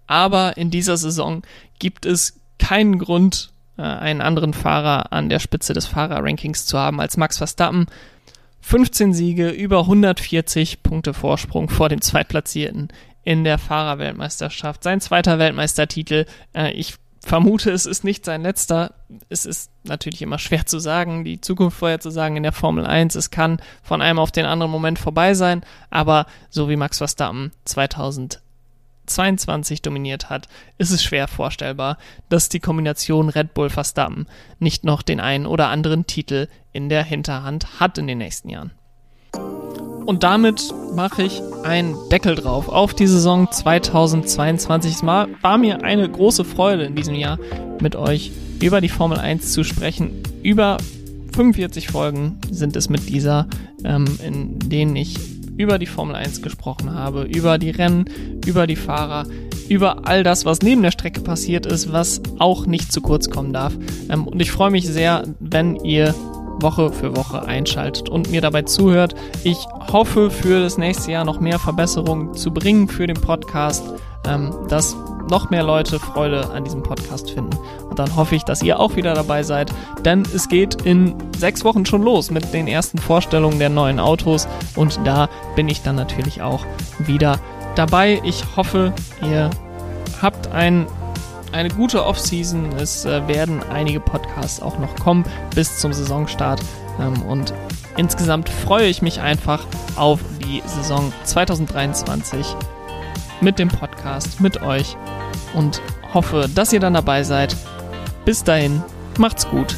Aber in dieser Saison gibt es keinen Grund, äh, einen anderen Fahrer an der Spitze des Fahrerrankings zu haben als Max Verstappen. 15 Siege, über 140 Punkte Vorsprung vor dem Zweitplatzierten in der Fahrerweltmeisterschaft. Sein zweiter Weltmeistertitel. Äh, ich vermute, es ist nicht sein letzter. Es ist natürlich immer schwer zu sagen, die Zukunft vorher zu sagen in der Formel 1. Es kann von einem auf den anderen Moment vorbei sein, aber so wie Max Verstappen 2022 dominiert hat, ist es schwer vorstellbar, dass die Kombination Red Bull Verstappen nicht noch den einen oder anderen Titel in der Hinterhand hat in den nächsten Jahren. Und damit mache ich einen Deckel drauf auf die Saison 2022. Es war, mir eine große Freude in diesem Jahr mit euch über die Formel 1 zu sprechen. Über 45 Folgen sind es mit dieser, ähm, in denen ich über die Formel 1 gesprochen habe, über die Rennen, über die Fahrer, über all das, was neben der Strecke passiert ist, was auch nicht zu kurz kommen darf. Ähm, und ich freue mich sehr, wenn ihr Woche für Woche einschaltet und mir dabei zuhört. Ich hoffe, für das nächste Jahr noch mehr Verbesserungen zu bringen für den Podcast, ähm, dass noch mehr Leute Freude an diesem Podcast finden. Und dann hoffe ich, dass ihr auch wieder dabei seid, denn es geht in sechs Wochen schon los mit den ersten Vorstellungen der neuen Autos und da bin ich dann natürlich auch wieder dabei. Ich hoffe, ihr habt ein eine gute Offseason. Es äh, werden einige Podcasts auch noch kommen bis zum Saisonstart. Ähm, und insgesamt freue ich mich einfach auf die Saison 2023 mit dem Podcast, mit euch und hoffe, dass ihr dann dabei seid. Bis dahin, macht's gut.